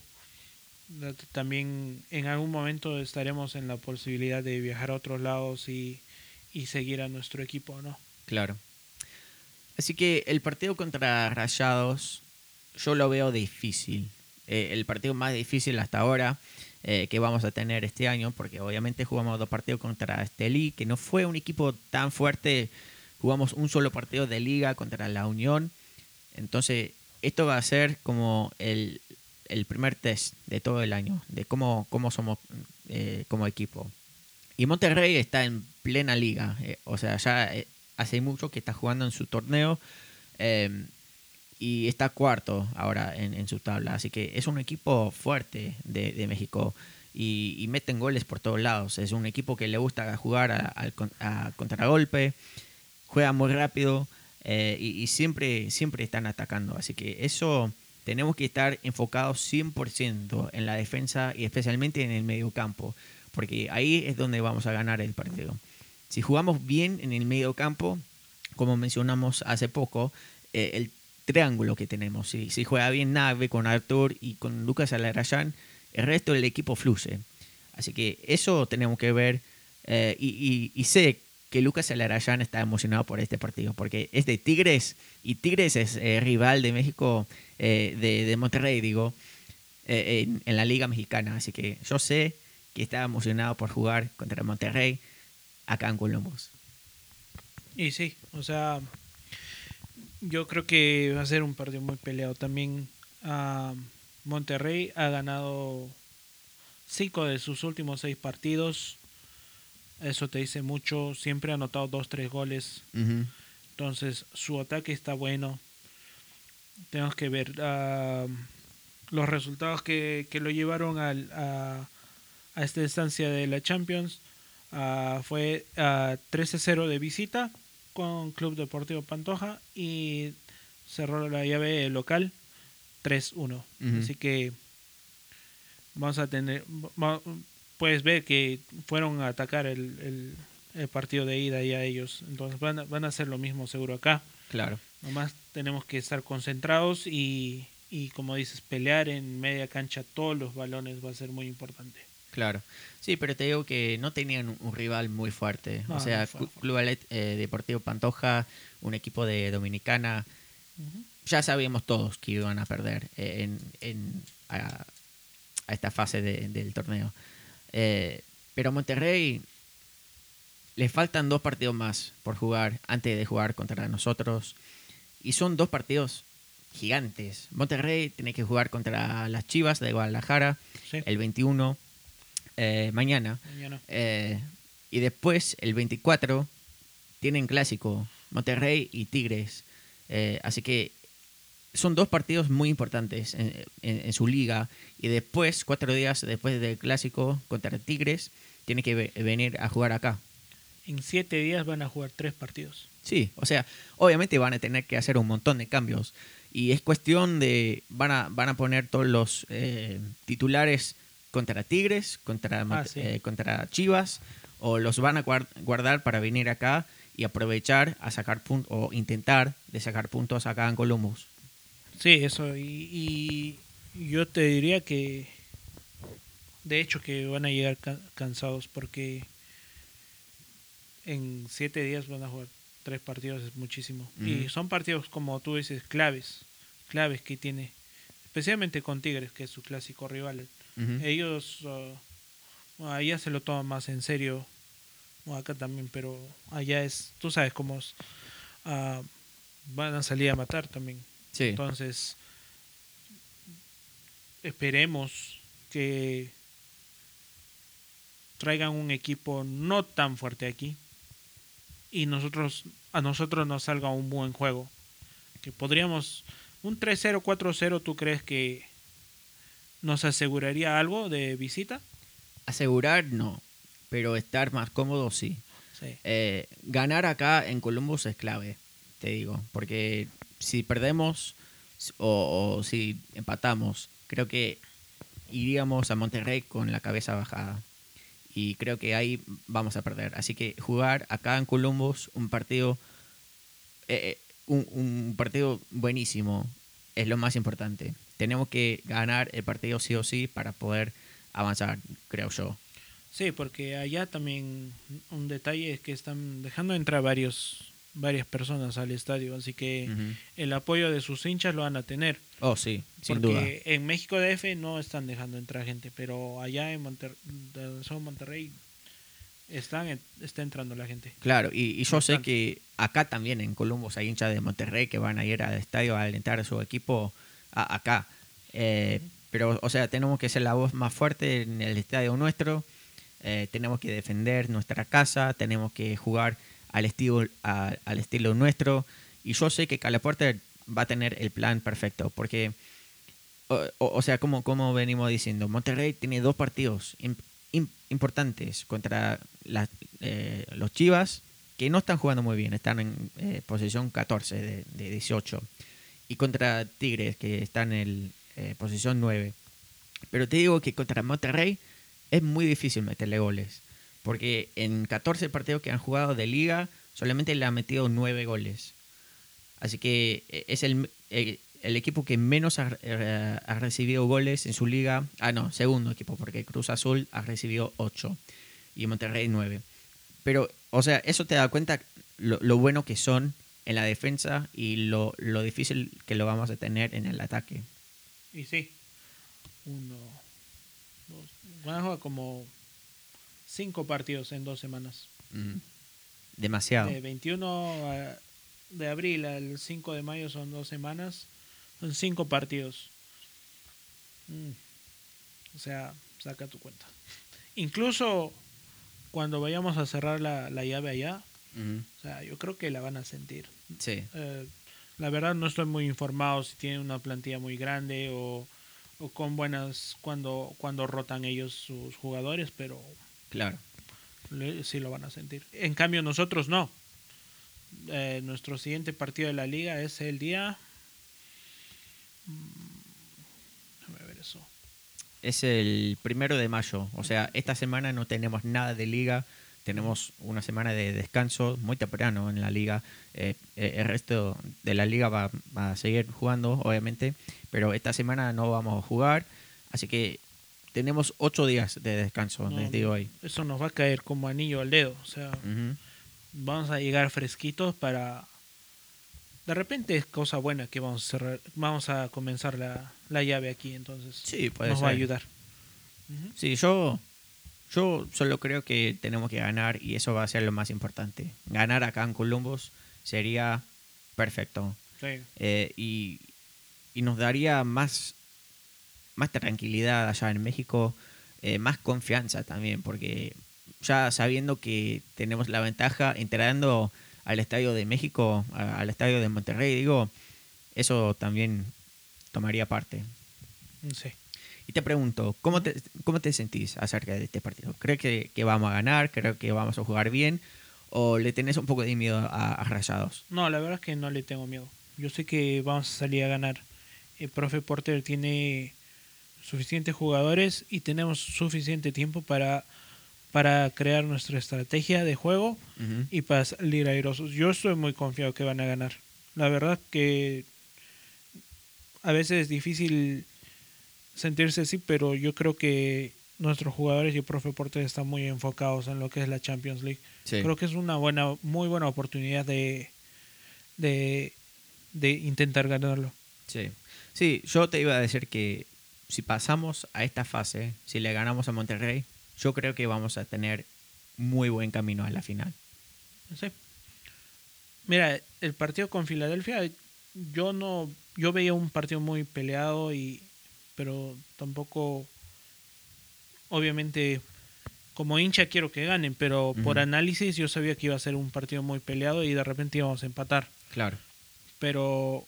También en algún momento estaremos en la posibilidad de viajar a otros lados y, y seguir a nuestro equipo, ¿no? Claro. Así que el partido contra Rayados yo lo veo difícil. Eh, el partido más difícil hasta ahora eh, que vamos a tener este año, porque obviamente jugamos dos partidos contra Estelí, que no fue un equipo tan fuerte. Jugamos un solo partido de liga contra la Unión. Entonces, esto va a ser como el, el primer test de todo el año, de cómo, cómo somos eh, como equipo. Y Monterrey está en plena liga, o sea, ya hace mucho que está jugando en su torneo em, y está cuarto ahora en, su tabla. Así que es un equipo fuerte de, México y, meten goles por todos lados. Es un equipo que le gusta jugar a, contragolpe, juega muy rápido eh, y, siempre, siempre están atacando. Así que eso tenemos que estar enfocados 100% en la defensa y especialmente en el medio campo, porque ahí es donde vamos a ganar el partido. Si jugamos bien en el medio campo, como mencionamos hace poco, eh, el triángulo que tenemos, si, juega bien Nave con Artur y con Lucas Alarayán, el resto del equipo fluye. Así que eso tenemos que ver eh, y, sé que Lucas Alarayán está emocionado por este partido, porque es de Tigres y Tigres es eh, rival de México, de, Monterrey, digo, en, en la Liga Mexicana. Así que yo sé que está emocionado por jugar contra Monterrey acá en Columbus. Y sí, o sea, yo creo que va a ser un partido muy peleado. También uh, Monterrey ha ganado cinco de sus últimos seis partidos. Eso te dice mucho. Siempre ha anotado dos, tres goles. Entonces, su ataque está bueno. Tenemos que ver los resultados que, que lo llevaron al, a, a esta instancia de la Champions. Uh, fue uh, 13-0 de visita con Club Deportivo Pantoja y cerró la llave local 3-1. Así que vamos a tener, puedes ver que fueron a atacar el, el, partido de ida y a ellos. Entonces van a, van a hacer lo mismo seguro acá. Claro. Nomás tenemos que estar concentrados y, y como dices, pelear en media cancha todos los balones va a ser muy importante. Claro. Sí, pero te digo que no tenían un, rival muy fuerte. o sea, Club eh, Deportivo Pantoja, un equipo de Dominicana, ya sabíamos todos que iban a perder eh, en, a, esta fase del torneo. Eh, pero a Monterrey le faltan dos partidos más por jugar antes de jugar contra nosotros. Y son dos partidos gigantes. Monterrey tiene que jugar contra las Chivas de Guadalajara el 21 eh, mañana. Eh, y después, el 24, tienen clásico, Monterrey y Tigres. Eh, así que son dos partidos muy importantes en, su liga. Y después, cuatro días después del clásico contra Tigres, tiene que venir a jugar acá. En siete días van a jugar tres partidos. Sí, o sea, obviamente van a tener que hacer un montón de cambios. Y es cuestión de, van a, van a poner todos los titulares contra Tigres, contra, ah, eh, contra Chivas, o los van a guardar para venir acá y aprovechar a sacar puntos, o intentar de sacar puntos acá en Columbus. Sí, eso, y, yo te diría que, de hecho, que van a llegar cansados porque en siete días van a jugar tres partidos, es muchísimo. Y son partidos, como tú dices, claves, claves que tiene, especialmente con Tigres, que es su clásico rival. Ellos uh, allá se lo toman más en serio, acá también, pero allá es, tú sabes cómo es, uh, van a salir a matar también. Entonces, esperemos que traigan un equipo no tan fuerte aquí y nosotros a nosotros nos salga un buen juego. Que podríamos un 3-0, 4-0, ¿tú crees que ¿Nos aseguraría algo de visita? Asegurar no, pero estar más cómodo sí. Eh, ganar acá en Columbus es clave, te digo, porque si perdemos o, si empatamos, creo que iríamos a Monterrey con la cabeza bajada. Y creo que ahí vamos a perder. Así que jugar acá en Columbus un partido, eh, eh, un partido buenísimo es lo más importante tenemos que ganar el partido sí o sí para poder avanzar, creo yo. Sí, porque allá también un detalle es que están dejando entrar varios varias personas al estadio, así que el apoyo de sus hinchas lo van a tener. Oh, sí, sin porque duda. en México DF no están dejando entrar gente, pero allá en Monter donde son Monterrey están está entrando la gente. Claro, y, y yo sé que acá también en Columbus hay hinchas de Monterrey que van a ir al estadio a alentar a su equipo a- acá. Eh, pero, o sea, tenemos que ser la voz más fuerte en el estadio nuestro. eh, tenemos que defender nuestra casa, tenemos que jugar al estilo, a- al estilo nuestro. Y yo sé que Calaporte va a tener el plan perfecto, porque, o, o- o sea, como, como venimos diciendo, Monterrey tiene dos partidos im- im- importantes contra las- eh, los Chivas, que no están jugando muy bien, están en eh, posición 14 de, de 18, y contra Tigres, que están en eh, posición 9. Pero te digo que contra Monterrey es muy difícil meterle goles. Porque en 14 partidos que han jugado de liga, solamente le han metido 9 goles. Así que eh, es el, el, el equipo que menos ha, eh, ha recibido goles en su liga. Ah, no, segundo equipo, porque Cruz Azul ha recibido 8 y Monterrey 9. Pero, o sea, eso te da cuenta lo, lo bueno que son en la defensa y lo, lo difícil que lo vamos a tener en el ataque. Y sí, uno, dos, van a jugar como cinco partidos en dos semanas. Mm. Demasiado. De 21 a- de abril al 5 de mayo son dos semanas, son cinco partidos. Mm. O sea, saca tu cuenta. Incluso cuando vayamos a cerrar la, la llave allá, O sea, yo creo que la van a sentir. Sí. Eh, la verdad no estoy muy informado si tienen una plantilla muy grande o, o con buenas cuando cuando rotan ellos sus jugadores, pero Claro. le- sí lo van a sentir. En cambio nosotros no. Eh, nuestro siguiente partido de la liga es el día... mm, Déjame ver eso. Es el primero de mayo. O sea, esta semana no tenemos nada de liga. Tenemos una semana de descanso muy temprano en la liga. Eh, eh, el resto de la liga va, va a seguir jugando, obviamente. Pero esta semana no vamos a jugar. Así que tenemos ocho días de descanso, No, les digo hoy. Eso nos va a caer como anillo al dedo. O sea, Ujú. vamos a llegar fresquitos para de repente es cosa buena que vamos a cerrar vamos a comenzar la, la llave aquí entonces Sí, puede nos ser. va a ayudar Ujú. Sí, yo, yo solo creo que tenemos que ganar y eso va a ser lo más importante. Ganar acá en Columbus sería perfecto. Sí. Eh, y, y nos daría más, más tranquilidad allá en México, eh, más confianza también, porque ya sabiendo que tenemos la ventaja entrando al Estadio de México, a- al Estadio de Monterrey, digo, eso también tomaría parte. Sí. Y te pregunto, ¿cómo te, cómo te sentís acerca de este partido? ¿Crees que, que vamos a ganar? ¿Crees que vamos a jugar bien? ¿O le tenés un poco de miedo a, a Rayados? no la verdad es que no le tengo miedo yo sé que vamos a salir a ganar el profe Porter tiene suficientes jugadores y tenemos suficiente tiempo para para crear nuestra estrategia de juego y para salir airosos. Yo estoy muy confiado que van a ganar. La verdad que a veces es difícil sentirse así, pero yo creo que nuestros jugadores y el profe Porter están muy enfocados en lo que es la Champions League. Sí. Creo que es una buena, muy buena oportunidad de, de, de intentar ganarlo. Sí. Sí, yo te iba a decir que si pasamos a esta fase, si le ganamos a Monterrey, yo creo que vamos a tener muy buen camino a la final. Sí. Mira, el partido con Filadelfia, yo no, yo veía un partido muy peleado y, pero tampoco, obviamente, como hincha quiero que ganen, pero por análisis yo sabía que iba a ser un partido muy peleado y de repente íbamos a empatar. Claro. Pero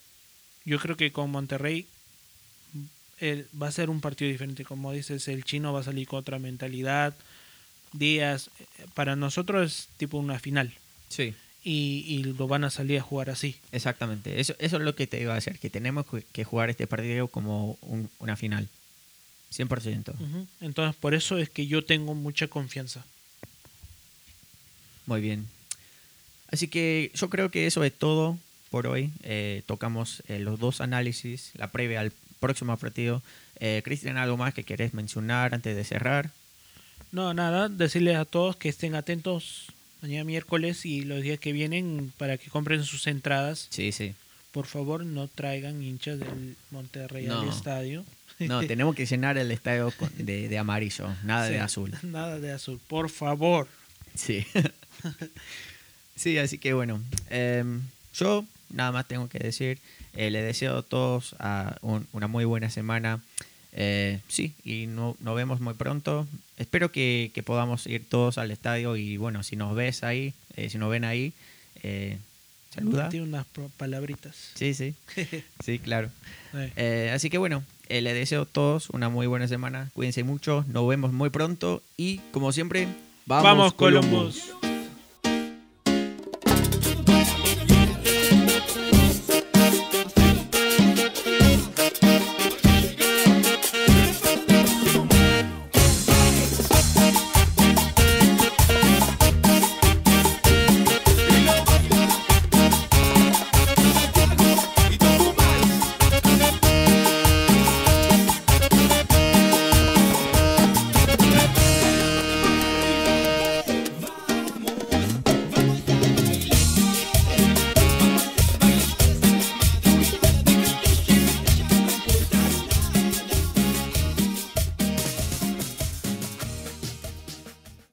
yo creo que con Monterrey eh, va a ser un partido diferente. Como dices, el chino va a salir con otra mentalidad. Díaz, eh, para nosotros es tipo una final Sí. Y, y lo van a salir a jugar así. Exactamente. Eso, eso es lo que te iba a decir, que tenemos que- jugar este partido como un- una final. 100%. Ujú. Entonces, por eso es que yo tengo mucha confianza. Muy bien. Así que yo creo que eso es todo por hoy. Eh, tocamos eh, los dos análisis, la previa al, próximo partido. Eh, Cristian, ¿algo más que querés mencionar antes de cerrar? No, nada, decirles a todos que estén atentos mañana miércoles y los días que vienen para que compren sus entradas. Sí, sí. Por favor, no traigan hinchas del Monterrey No. al estadio. No, tenemos que llenar el estadio de, de amarillo, nada de azul. Nada de azul, por favor. Sí. sí, así que bueno. em, yo nada más tengo que decir. eh, le deseo a todos a un- una muy buena semana. Eh, sí, y no, nos vemos muy pronto. Espero que, que podamos ir todos al estadio y bueno, si nos ves ahí, eh, si nos ven ahí, eh, saluda. Tiene unas palabritas. Sí, sí, sí, claro. Eh, así que bueno, eh, le deseo a todos una muy buena semana. Cuídense mucho, nos vemos muy pronto y como siempre, Vamos, Columbus.